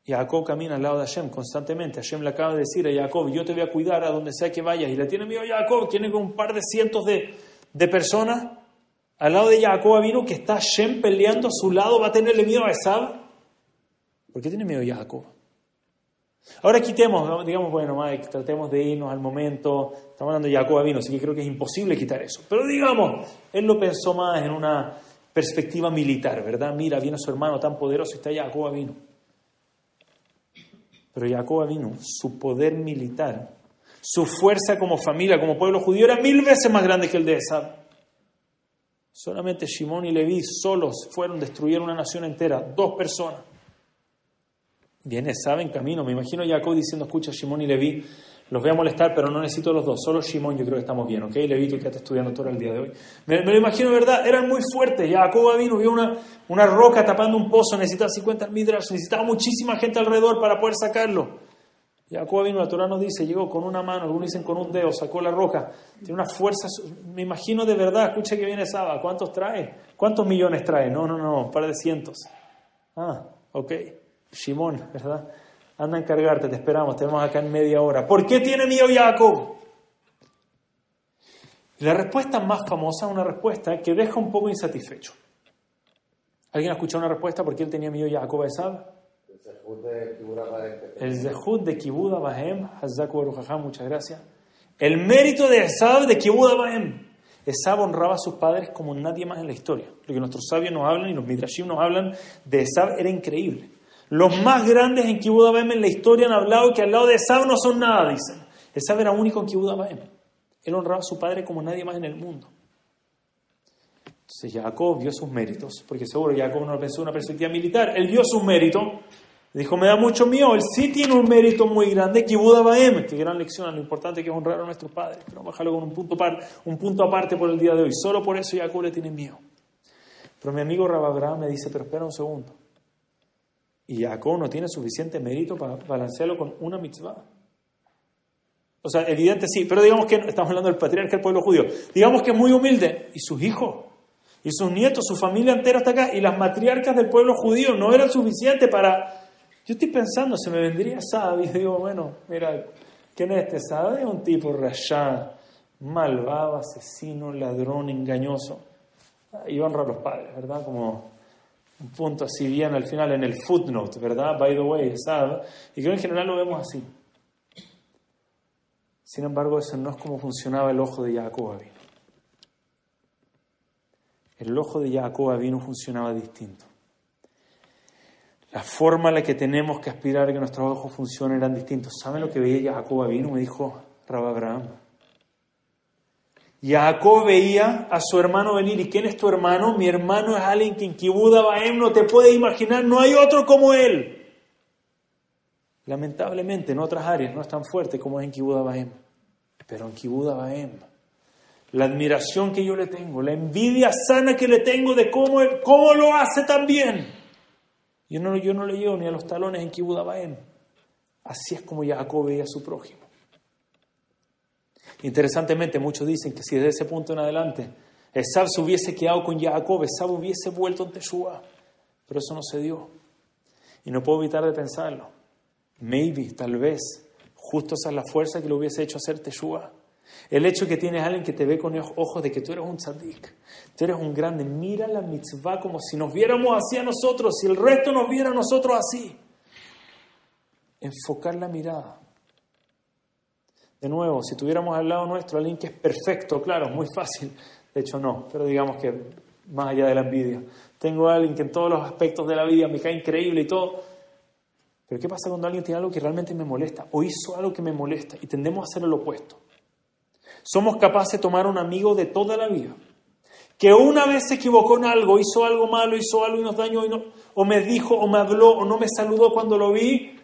Jacob camina al lado de Hashem constantemente. Hashem le acaba de decir a Jacob, yo te voy a cuidar a donde sea que vayas. Y le tiene miedo a Jacob, tiene un par de cientos de, de personas. Al lado de Jacob vino que está Hashem peleando a su lado, va a tenerle miedo a Esab. ¿Por qué tiene miedo a Jacob? Ahora quitemos, digamos, bueno, Mike, tratemos de irnos al momento. Estamos hablando de Jacob vino, así que creo que es imposible quitar eso. Pero digamos, él lo pensó más en una perspectiva militar, ¿verdad? Mira, viene su hermano tan poderoso está Jacob vino. Pero Jacob vino, su poder militar, su fuerza como familia, como pueblo judío, era mil veces más grande que el de Esab. Solamente Shimón y Leví solos fueron, destruyeron una nación entera, dos personas. Viene Esab en camino, me imagino Jacob diciendo, escucha, Shimón y Leví, los voy a molestar, pero no necesito los dos, solo Shimón yo creo que estamos bien, ¿ok? Leví, tú quedaste estudiando todo el día de hoy. Me, lo imagino, ¿verdad? Eran muy fuertes, Jacob vino, vio una, una roca tapando un pozo, necesitaba 50 midras, necesitaba muchísima gente alrededor para poder sacarlo. Jacob vino, la Torah nos dice, llegó con una mano, algunos dicen con un dedo, sacó la roca, tiene una fuerza, me imagino de verdad, escucha que viene Saba, ¿cuántos trae? ¿Cuántos millones trae? No, no, no, un par de cientos. Ah, ok, Shimón, ¿verdad? Anda a encargarte, te esperamos, te vemos acá en media hora. ¿Por qué tiene miedo Jacob? La respuesta más famosa es una respuesta que deja un poco insatisfecho. ¿Alguien ha escuchado una respuesta por qué él tenía miedo Jacob a Esab? El Zehut de Kibuda Bahem, muchas gracias. El mérito de Esab de Kibuda Bahem. Esab honraba a sus padres como nadie más en la historia. Lo que nuestros sabios nos hablan y los midrashim nos hablan de Esab era increíble. Los más grandes en Kibuda Bahem en la historia han hablado que al lado de Esab no son nada, dicen. Esab era único en Kibuda Bahem. Él honraba a su padre como nadie más en el mundo. Entonces Jacob vio sus méritos, porque seguro Jacob no pensó en una perspectiva militar. Él vio sus méritos Dijo, me da mucho miedo, él sí tiene un mérito muy grande, Kibuda Baem, qué gran lección, lo importante que es honrar a nuestros padres, pero bajarlo con un punto, par, un punto aparte por el día de hoy, solo por eso Jacob le tiene miedo. Pero mi amigo Rababra me dice, pero espera un segundo, y Jacob no tiene suficiente mérito para balancearlo con una mitzvah. O sea, evidente sí, pero digamos que estamos hablando del patriarca del pueblo judío, digamos que es muy humilde, y sus hijos, y sus nietos, su familia entera está acá, y las matriarcas del pueblo judío no eran suficientes para yo estoy pensando, se me vendría Saab y digo, bueno, mira, ¿quién es este Saab? Es un tipo rayado, malvado, asesino, ladrón, engañoso. Y honra a los padres, ¿verdad? Como un punto así bien al final en el footnote, ¿verdad? By the way, Saab. Y creo que en general lo vemos así. Sin embargo, eso no es como funcionaba el ojo de Jacob vino. El ojo de Jacob vino funcionaba distinto. La forma en la que tenemos que aspirar a que nuestros ojos funcionen eran distintos. ¿Saben lo que veía Jacob vino? Me dijo Rab Abraham. Jacob veía a su hermano venir. ¿Y quién es tu hermano? Mi hermano es alguien que en Kibuda Baem no te puede imaginar, no hay otro como él. Lamentablemente en otras áreas no es tan fuerte como es en Kibuda Baem. Pero en Kibuda Baem, la admiración que yo le tengo, la envidia sana que le tengo de cómo, él, cómo lo hace tan bien yo no, yo no le llevo ni a los talones en Kibudabaem. Así es como Jacob veía a su prójimo. Interesantemente, muchos dicen que si desde ese punto en adelante Esab se hubiese quedado con Jacob, Esab hubiese vuelto en Teshua. Pero eso no se dio. Y no puedo evitar de pensarlo. Maybe, tal vez, justo esa es la fuerza que lo hubiese hecho hacer Teshua. El hecho que tienes alguien que te ve con ojos de que tú eres un tzadik, tú eres un grande, mira la mitzvah como si nos viéramos así a nosotros, si el resto nos viera a nosotros así. Enfocar la mirada. De nuevo, si tuviéramos al lado nuestro alguien que es perfecto, claro, es muy fácil. De hecho, no, pero digamos que más allá de la envidia. Tengo a alguien que en todos los aspectos de la vida me cae increíble y todo. Pero ¿qué pasa cuando alguien tiene algo que realmente me molesta o hizo algo que me molesta y tendemos a hacer lo opuesto? Somos capaces de tomar un amigo de toda la vida, que una vez se equivocó en algo, hizo algo malo, hizo algo y nos dañó, o me dijo, o me habló, o no me saludó cuando lo vi,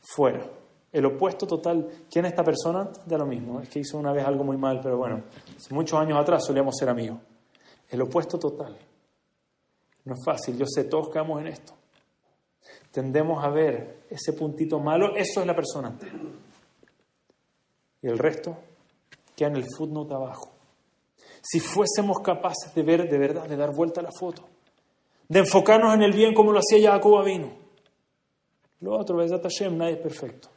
fuera. El opuesto total. ¿Quién es esta persona? De lo mismo. Es que hizo una vez algo muy mal, pero bueno, muchos años atrás solíamos ser amigos. El opuesto total. No es fácil, yo sé, todos caemos en esto. Tendemos a ver ese puntito malo, eso es la persona entera. Y el resto queda en el footnote abajo. Si fuésemos capaces de ver de verdad, de dar vuelta a la foto, de enfocarnos en el bien como lo hacía Jacob vino, Lo otro, Besat Hashem, nadie es perfecto.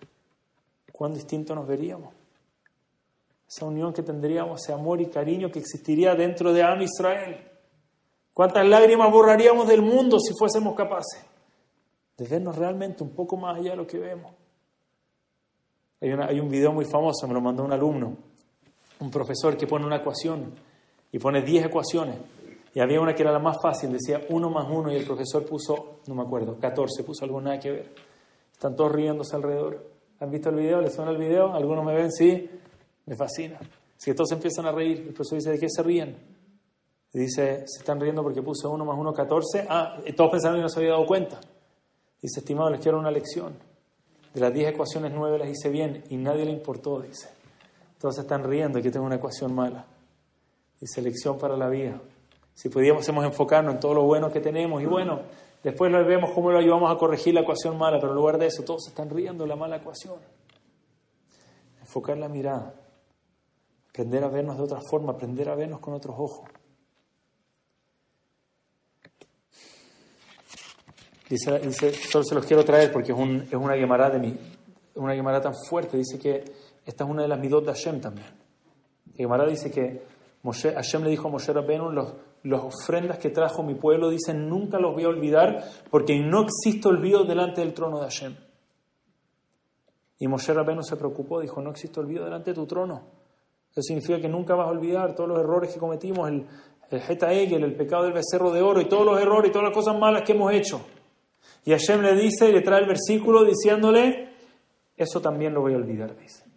¿Cuán distinto nos veríamos? Esa unión que tendríamos, ese amor y cariño que existiría dentro de Am Israel. ¿Cuántas lágrimas borraríamos del mundo si fuésemos capaces de vernos realmente un poco más allá de lo que vemos? Hay, hay un video muy famoso, me lo mandó un alumno, un profesor que pone una ecuación y pone 10 ecuaciones. Y había una que era la más fácil, decía 1 más 1 y el profesor puso, no me acuerdo, 14, puso algo nada que ver. Están todos riéndose alrededor. ¿Han visto el video? ¿Les suena el video? ¿Algunos me ven? Sí. Me fascina. Si todos empiezan a reír, el profesor dice, ¿de qué se ríen? Y dice, se están riendo porque puse 1 más 1, 14. Ah, todos pensaron que no se había dado cuenta. Dice, estimado, les quiero una lección. De las 10 ecuaciones, 9 las hice bien y nadie le importó, dice. Todos se están riendo y que tengo una ecuación mala. Dice, lección para la vida. Si pudiéramos enfocarnos en todo lo bueno que tenemos y bueno, después vemos cómo lo ayudamos a corregir la ecuación mala, pero en lugar de eso todos están riendo la mala ecuación. Enfocar la mirada, aprender a vernos de otra forma, aprender a vernos con otros ojos. Dice, solo se los quiero traer porque es, un, es una guemará de mí, una tan fuerte. Dice que esta es una de las midot de Hashem también. La dice que Hashem le dijo a Moshe Rabbeinu, los, las ofrendas que trajo mi pueblo, dicen, nunca los voy a olvidar porque no existe olvido delante del trono de Hashem. Y Moshe Rabbeinu se preocupó, dijo, no existe olvido delante de tu trono. Eso significa que nunca vas a olvidar todos los errores que cometimos, el, el Heta el pecado del becerro de oro y todos los errores y todas las cosas malas que hemos hecho. Y Hashem le dice y le trae el versículo diciéndole, eso también lo voy a olvidar, dice.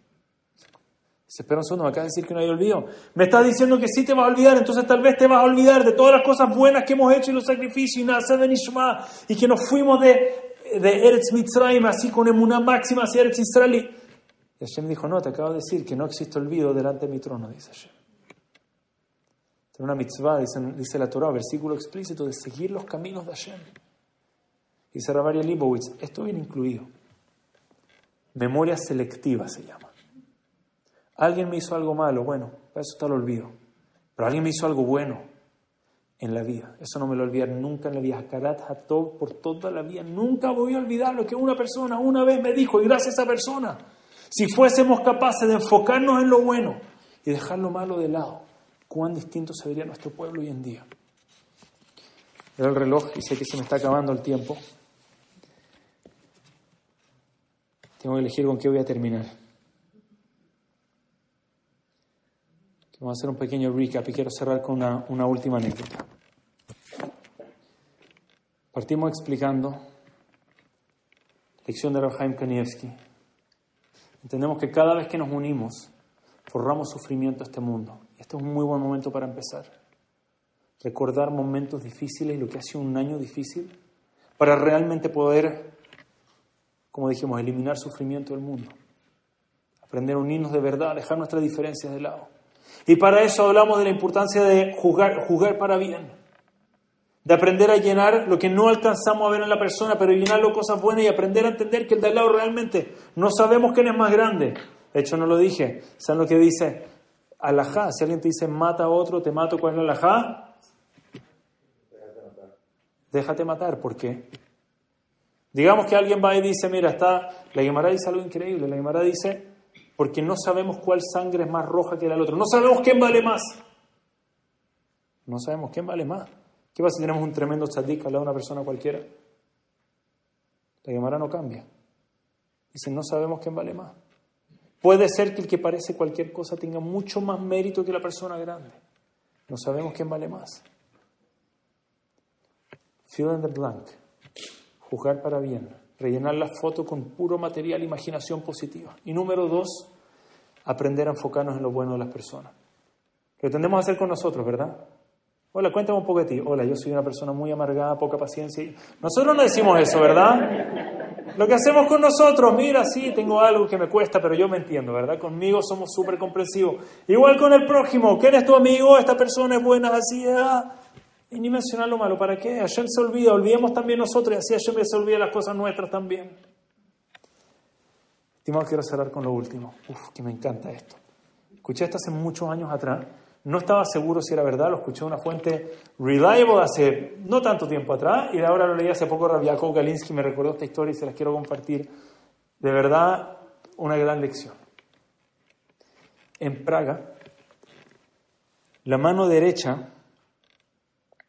Se espera un segundo, me acaba de decir que no hay olvido. Me está diciendo que sí te vas a olvidar, entonces tal vez te vas a olvidar de todas las cosas buenas que hemos hecho y los sacrificios y y que nos fuimos de, de Eretz Mitzrayim así con emuná máxima hacia Eretz Israel. Y Hashem dijo, no, te acabo de decir que no existe olvido delante de mi trono, dice Hashem. Tiene una mitzvah, dice, la Torah, versículo explícito, de seguir los caminos de Hashem. Dice Ravaria Libowitz, esto viene incluido. Memoria selectiva se llama. Alguien me hizo algo malo, bueno, para eso está el olvido. Pero alguien me hizo algo bueno en la vida. Eso no me lo olvidaré nunca en la vida. Karat por toda la vida. Nunca voy a olvidar lo que una persona una vez me dijo y gracias a esa persona. Si fuésemos capaces de enfocarnos en lo bueno y dejar lo malo de lado, cuán distinto se vería nuestro pueblo hoy en día. Veo el reloj y sé que se me está acabando el tiempo. Tengo que elegir con qué voy a terminar. Vamos a hacer un pequeño recap y quiero cerrar con una, última anécdota. Partimos explicando lección de Rafaim Kanievski. Entendemos que cada vez que nos unimos, forramos sufrimiento a este mundo. Este es un muy buen momento para empezar. Recordar momentos difíciles y lo que ha sido un año difícil para realmente poder, como dijimos, eliminar sufrimiento del mundo. Aprender a unirnos de verdad, dejar nuestras diferencias de lado. Y para eso hablamos de la importancia de jugar, jugar para bien, de aprender a llenar lo que no alcanzamos a ver en la persona, pero llenarlo cosas buenas y aprender a entender que el de al lado realmente no sabemos quién es más grande. De hecho, no lo dije. ¿Saben lo que dice? Alajá. Si alguien te dice mata a otro, te mato, ¿cuál es la alajá? Déjate matar. ¿Por qué? Digamos que alguien va y dice, mira, está, la Guimara dice algo increíble. La Guimara dice, porque no sabemos cuál sangre es más roja que la del otro. No sabemos quién vale más. No sabemos quién vale más. ¿Qué pasa si tenemos un tremendo tzadik al lado de una persona cualquiera? La Gemara no cambia. Dice, no sabemos quién vale más. Puede ser que el que parece cualquier cosa tenga mucho más mérito que la persona grande. No sabemos quién vale más. Fill in the blank. Juzgar para bien rellenar la foto con puro material, imaginación positiva. Y número dos, aprender a enfocarnos en lo bueno de las personas. Lo tendemos hacer con nosotros, ¿verdad? Hola, cuéntame un poco de ti. Hola, yo soy una persona muy amargada, poca paciencia. Nosotros no decimos eso, ¿verdad? Lo que hacemos con nosotros, mira, sí, tengo algo que me cuesta, pero yo me entiendo, ¿verdad? Conmigo somos súper comprensivos. Igual con el prójimo, ¿quién es tu amigo? Esta persona es buena, así, ah. Y ni mencionar lo malo, ¿para qué? Hashem se olvida, olvidemos también nosotros y así Hashem se olvida las cosas nuestras también. Estimado, quiero cerrar con lo último. Uf, que me encanta esto. Escuché esto hace muchos años atrás, No estaba seguro si era verdad, lo escuché en una fuente reliable hace no tanto tiempo atrás y ahora lo leí hace poco Rabiakov Galinsky me recordó esta historia y se las quiero compartir. De verdad, una gran lección. En Praga, la mano derecha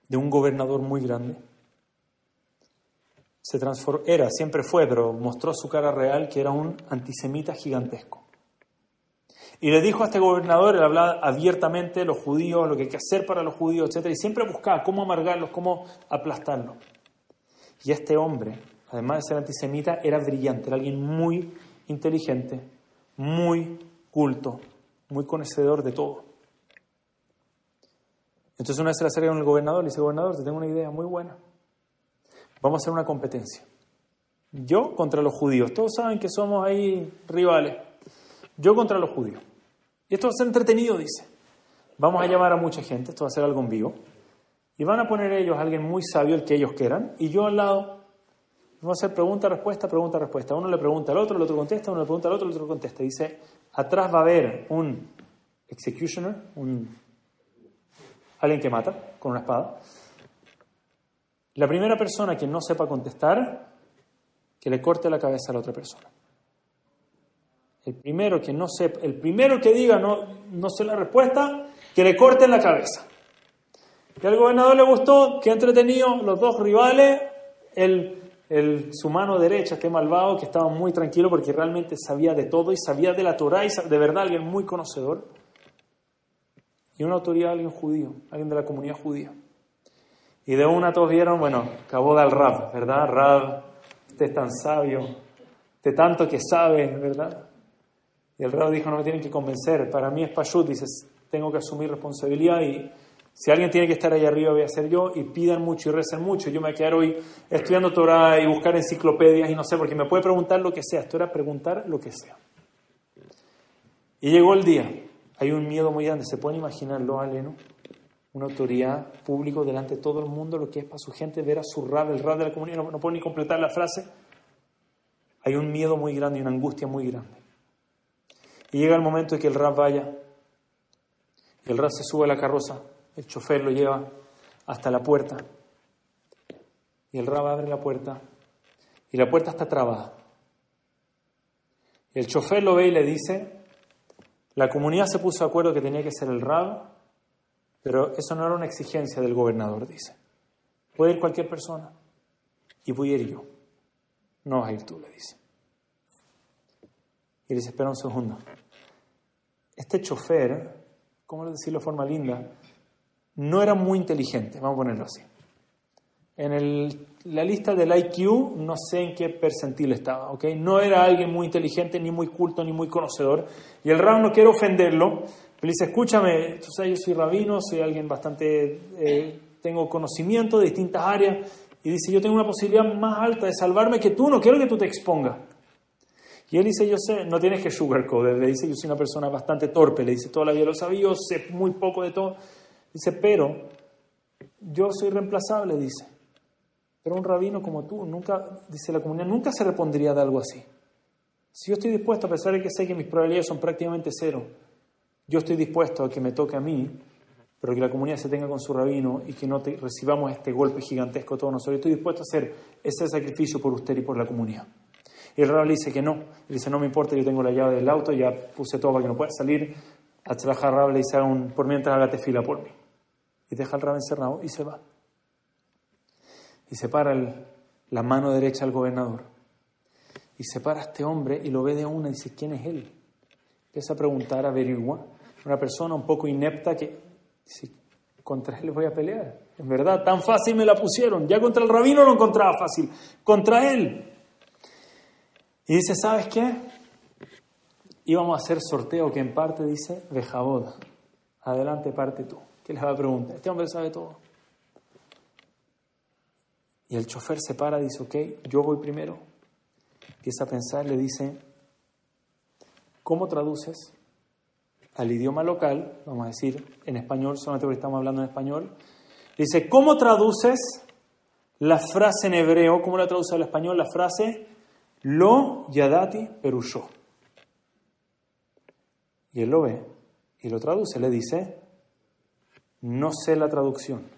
de un gobernador muy grande se transformó, era, siempre fue, pero mostró su cara real que era un antisemita gigantesco. Y le dijo a este gobernador, él hablaba abiertamente los judíos, lo que hay que hacer para los judíos, etc. Y siempre buscaba cómo amargarlos, cómo aplastarlos. Y este hombre, además de ser antisemita, era brillante, era alguien muy inteligente, muy culto, muy conocedor de todo. Entonces una vez se le acerca el gobernador, le dice, gobernador, te tengo una idea muy buena. Vamos a hacer una competencia. Yo contra los judíos. Todos saben que somos ahí rivales. Yo contra los judíos. Y esto va a ser entretenido, dice. Vamos a llamar a mucha gente, esto va a ser algo en vivo. Y van a poner ellos a alguien muy sabio, el que ellos quieran, y yo al lado. Vamos a hacer pregunta, respuesta, pregunta, respuesta. Uno le pregunta al otro, el otro contesta, uno le pregunta al otro, el otro contesta. Dice, atrás va a haber un executioner, un, alguien que mata con una espada. La primera persona que no sepa contestar, que le corte la cabeza a la otra persona. El primero que no sepa, el primero que diga no, no sé la respuesta, que le corten la cabeza. Y al gobernador le gustó, que entretenido, los dos rivales, el, el, su mano derecha, este malvado, que estaba muy tranquilo porque realmente sabía de todo y sabía de la Torah y de verdad alguien muy conocedor. Y una autoridad, alguien judío, alguien de la comunidad judía. Y de una todos vieron, bueno, acabó del Rab, ¿verdad? Rab, usted es tan sabio, de tanto que sabe, ¿verdad? Y el rey dijo, no me tienen que convencer, para mí es Pashut, dices, tengo que asumir responsabilidad y si alguien tiene que estar ahí arriba voy a ser yo y pidan mucho y recen mucho. Yo me voy a hoy estudiando Torah y buscar enciclopedias y no sé, porque me puede preguntar lo que sea, esto era preguntar lo que sea. Y llegó el día, hay un miedo muy grande, se pueden imaginarlo, Aleno, una autoridad público delante de todo el mundo, lo que es para su gente ver a su rab, el rab de la comunidad, no, no puedo ni completar la frase. Hay un miedo muy grande y una angustia muy grande. Y llega el momento de que el rap vaya. El rap se sube a la carroza, el chofer lo lleva hasta la puerta. Y el rap abre la puerta y la puerta está trabada. El chofer lo ve y le dice, la comunidad se puso de acuerdo que tenía que ser el rab, pero eso no era una exigencia del gobernador, dice. Puede ir cualquier persona y a ir yo. No vas a ir tú, le dice. Y dice, espera un segundo. Este chofer, ¿cómo decirlo de forma linda? No era muy inteligente, vamos a ponerlo así. En el, la lista del IQ no sé en qué percentil estaba, ¿ok? No era alguien muy inteligente, ni muy culto, ni muy conocedor. Y el Rab no quiere ofenderlo, pero dice, escúchame, tú sabes, yo soy rabino, soy alguien bastante, eh, tengo conocimiento de distintas áreas, y dice, yo tengo una posibilidad más alta de salvarme que tú, no quiero que tú te expongas. Y él dice, yo sé, no tienes que sugarcoat, le dice, yo soy una persona bastante torpe, le dice, toda la vida lo sabía, sé muy poco de todo. Dice, pero yo soy reemplazable, dice. Pero un rabino como tú, nunca, dice la comunidad, nunca se repondría de algo así. Si yo estoy dispuesto, a pesar de que sé que mis probabilidades son prácticamente cero, yo estoy dispuesto a que me toque a mí, pero que la comunidad se tenga con su rabino y que no recibamos este golpe gigantesco todos nosotros. Estoy dispuesto a hacer ese sacrificio por usted y por la comunidad. Y el rabbi le dice que no. Le dice, no me importa, yo tengo la llave del auto, ya puse todo para que no pueda salir. A trabajar Rab le dice, por mientras hágate fila por mí. Y deja al Rab encerrado y se va. Y se para la mano derecha al gobernador. Y se para a este hombre y lo ve de una y dice, ¿quién es él? Empieza a preguntar, a averiguar. Una persona un poco inepta que dice, contra él voy a pelear. En verdad, tan fácil me la pusieron. Ya contra el rabino lo encontraba fácil. Contra él. Y dice, ¿sabes qué? Íbamos a hacer sorteo que en parte dice Bejabod. Adelante, parte tú. ¿Qué les va a preguntar? Este hombre sabe todo. Y el chofer se para, dice, ok, yo voy primero. Empieza a pensar, le dice, ¿cómo traduces al idioma local? Vamos a decir en español, solamente porque estamos hablando en español. Dice, ¿cómo traduces la frase en hebreo? ¿Cómo la traduces al español? La frase lo yadati perusho. Y él lo ve y lo traduce, le dice, no sé la traducción.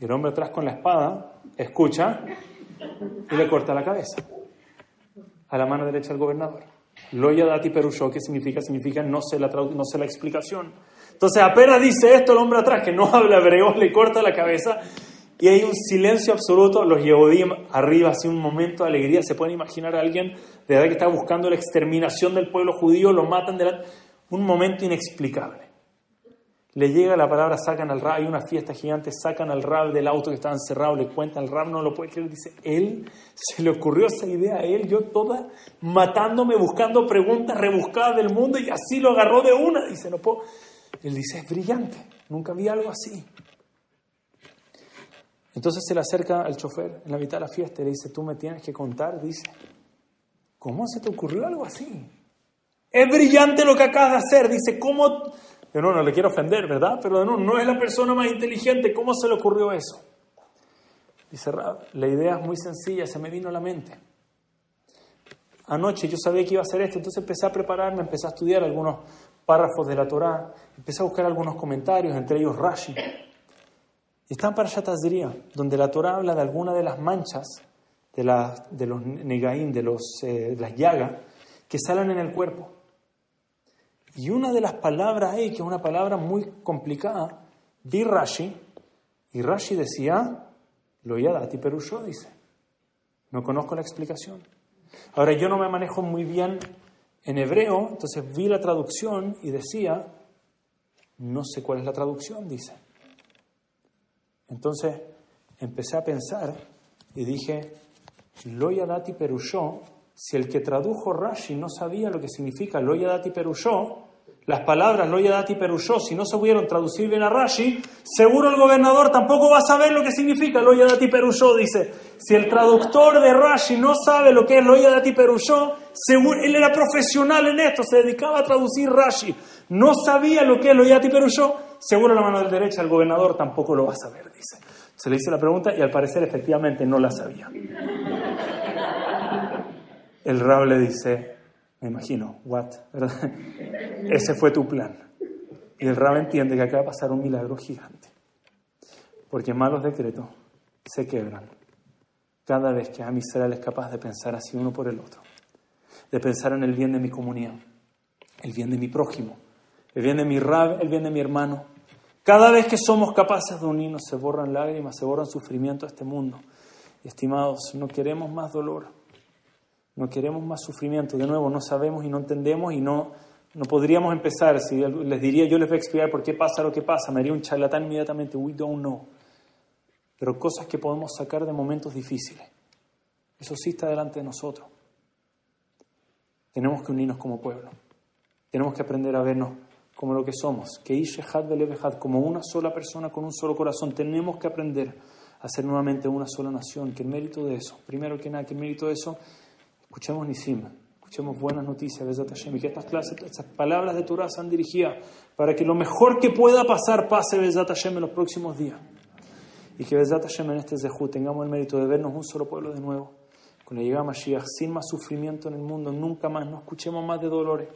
Y el hombre atrás con la espada escucha y le corta la cabeza a la mano derecha del gobernador. Loya dati perusho, ¿qué significa? Significa no sé, la no sé la explicación. Entonces apenas dice esto el hombre atrás, que no habla hebreo, le corta la cabeza y hay un silencio absoluto. Los Yehudim arriba, así un momento de alegría. Se pueden imaginar a alguien de verdad que está buscando la exterminación del pueblo judío, lo matan de la... Un momento inexplicable. Le llega la palabra, sacan al rab, hay una fiesta gigante, sacan al rab del auto que estaba encerrado, le cuentan, el rab no lo puede creer, dice, él, se le ocurrió esa idea a él, yo toda matándome, buscando preguntas rebuscadas del mundo y así lo agarró de una, dice, no puedo. Él dice, es brillante, nunca vi algo así. Entonces se le acerca al chofer en la mitad de la fiesta y le dice, tú me tienes que contar, dice, ¿cómo se te ocurrió algo así? Es brillante lo que acabas de hacer, dice, ¿cómo yo no, no le quiero ofender, ¿verdad? Pero no, no es la persona más inteligente. ¿Cómo se le ocurrió eso? Dice la idea es muy sencilla, se me vino a la mente. Anoche yo sabía que iba a hacer esto, entonces empecé a prepararme, empecé a estudiar algunos párrafos de la Torá, empecé a buscar algunos comentarios, entre ellos Rashi. Están para Shatazriya, donde la Torá habla de alguna de las manchas de, la, de los negaim, de, los, eh, de las llagas, que salen en el cuerpo. Y una de las palabras ahí, que es una palabra muy complicada, di Rashi, y Rashi decía, lo yadati perusho, dice. No conozco la explicación. Ahora, yo no me manejo muy bien en hebreo, entonces vi la traducción y decía, no sé cuál es la traducción, dice. Entonces empecé a pensar y dije, lo yadati perusho, si el que tradujo Rashi no sabía lo que significa lo yadati perushó, las palabras lo yadati perushó, si no se pudieron traducir bien a Rashi, seguro el gobernador tampoco va a saber lo que significa lo yadati perushó, dice. Si el traductor de Rashi no sabe lo que es lo yadati perushó, seguro, él era profesional en esto, se dedicaba a traducir Rashi, no sabía lo que es lo yadati perushó, seguro la mano derecha el gobernador tampoco lo va a saber, dice. Se le hizo la pregunta y al parecer efectivamente no la sabía. El Rab le dice, me imagino, what. Ese fue tu plan. Y el Rab entiende que acaba de pasar un milagro gigante. Porque malos decretos se quebran cada vez que a Israel es capaz de pensar así uno por el otro. De pensar en el bien de mi comunidad, el bien de mi prójimo, el bien de mi Rab, el bien de mi hermano. Cada vez que somos capaces de unirnos se borran lágrimas, se borran sufrimiento a este mundo. estimados, no queremos más dolor. No queremos más sufrimiento. De nuevo, no sabemos y no entendemos y no, no podríamos empezar. Si les diría, yo les voy a explicar por qué pasa lo que pasa, me haría un charlatán inmediatamente. We don't know. Pero cosas que podemos sacar de momentos difíciles. Eso sí está delante de nosotros. Tenemos que unirnos como pueblo. Tenemos que aprender a vernos como lo que somos. Que Ishehad Belebehad, como una sola persona con un solo corazón. Tenemos que aprender a ser nuevamente una sola nación. Que el mérito de eso, primero que nada, que el mérito de eso Escuchemos Nisim, escuchemos buenas noticias, Hashem, y que estas clases, estas palabras de Torah sean dirigidas para que lo mejor que pueda pasar pase Besat Hashem en los próximos días. Y que Besat Hashem en este Zehu tengamos el mérito de vernos un solo pueblo de nuevo, con la llegada Mashiach, sin más sufrimiento en el mundo, nunca más, no escuchemos más de dolores.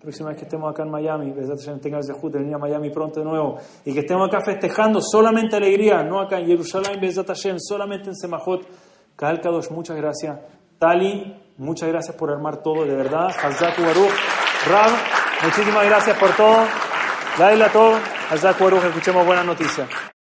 Próxima vez que estemos acá en Miami, Besat Hashem tenga el Zehu de venir a Miami pronto de nuevo, y que estemos acá festejando solamente alegría, no acá en Jerusalén, Besat solamente en Semajot. Kaal Kadosh, muchas gracias. Tali, muchas gracias por armar todo, de verdad. Hazaku Baruch. Muchísimas gracias por todo. Laila todo. Hazaku Baruch, escuchemos buenas noticias.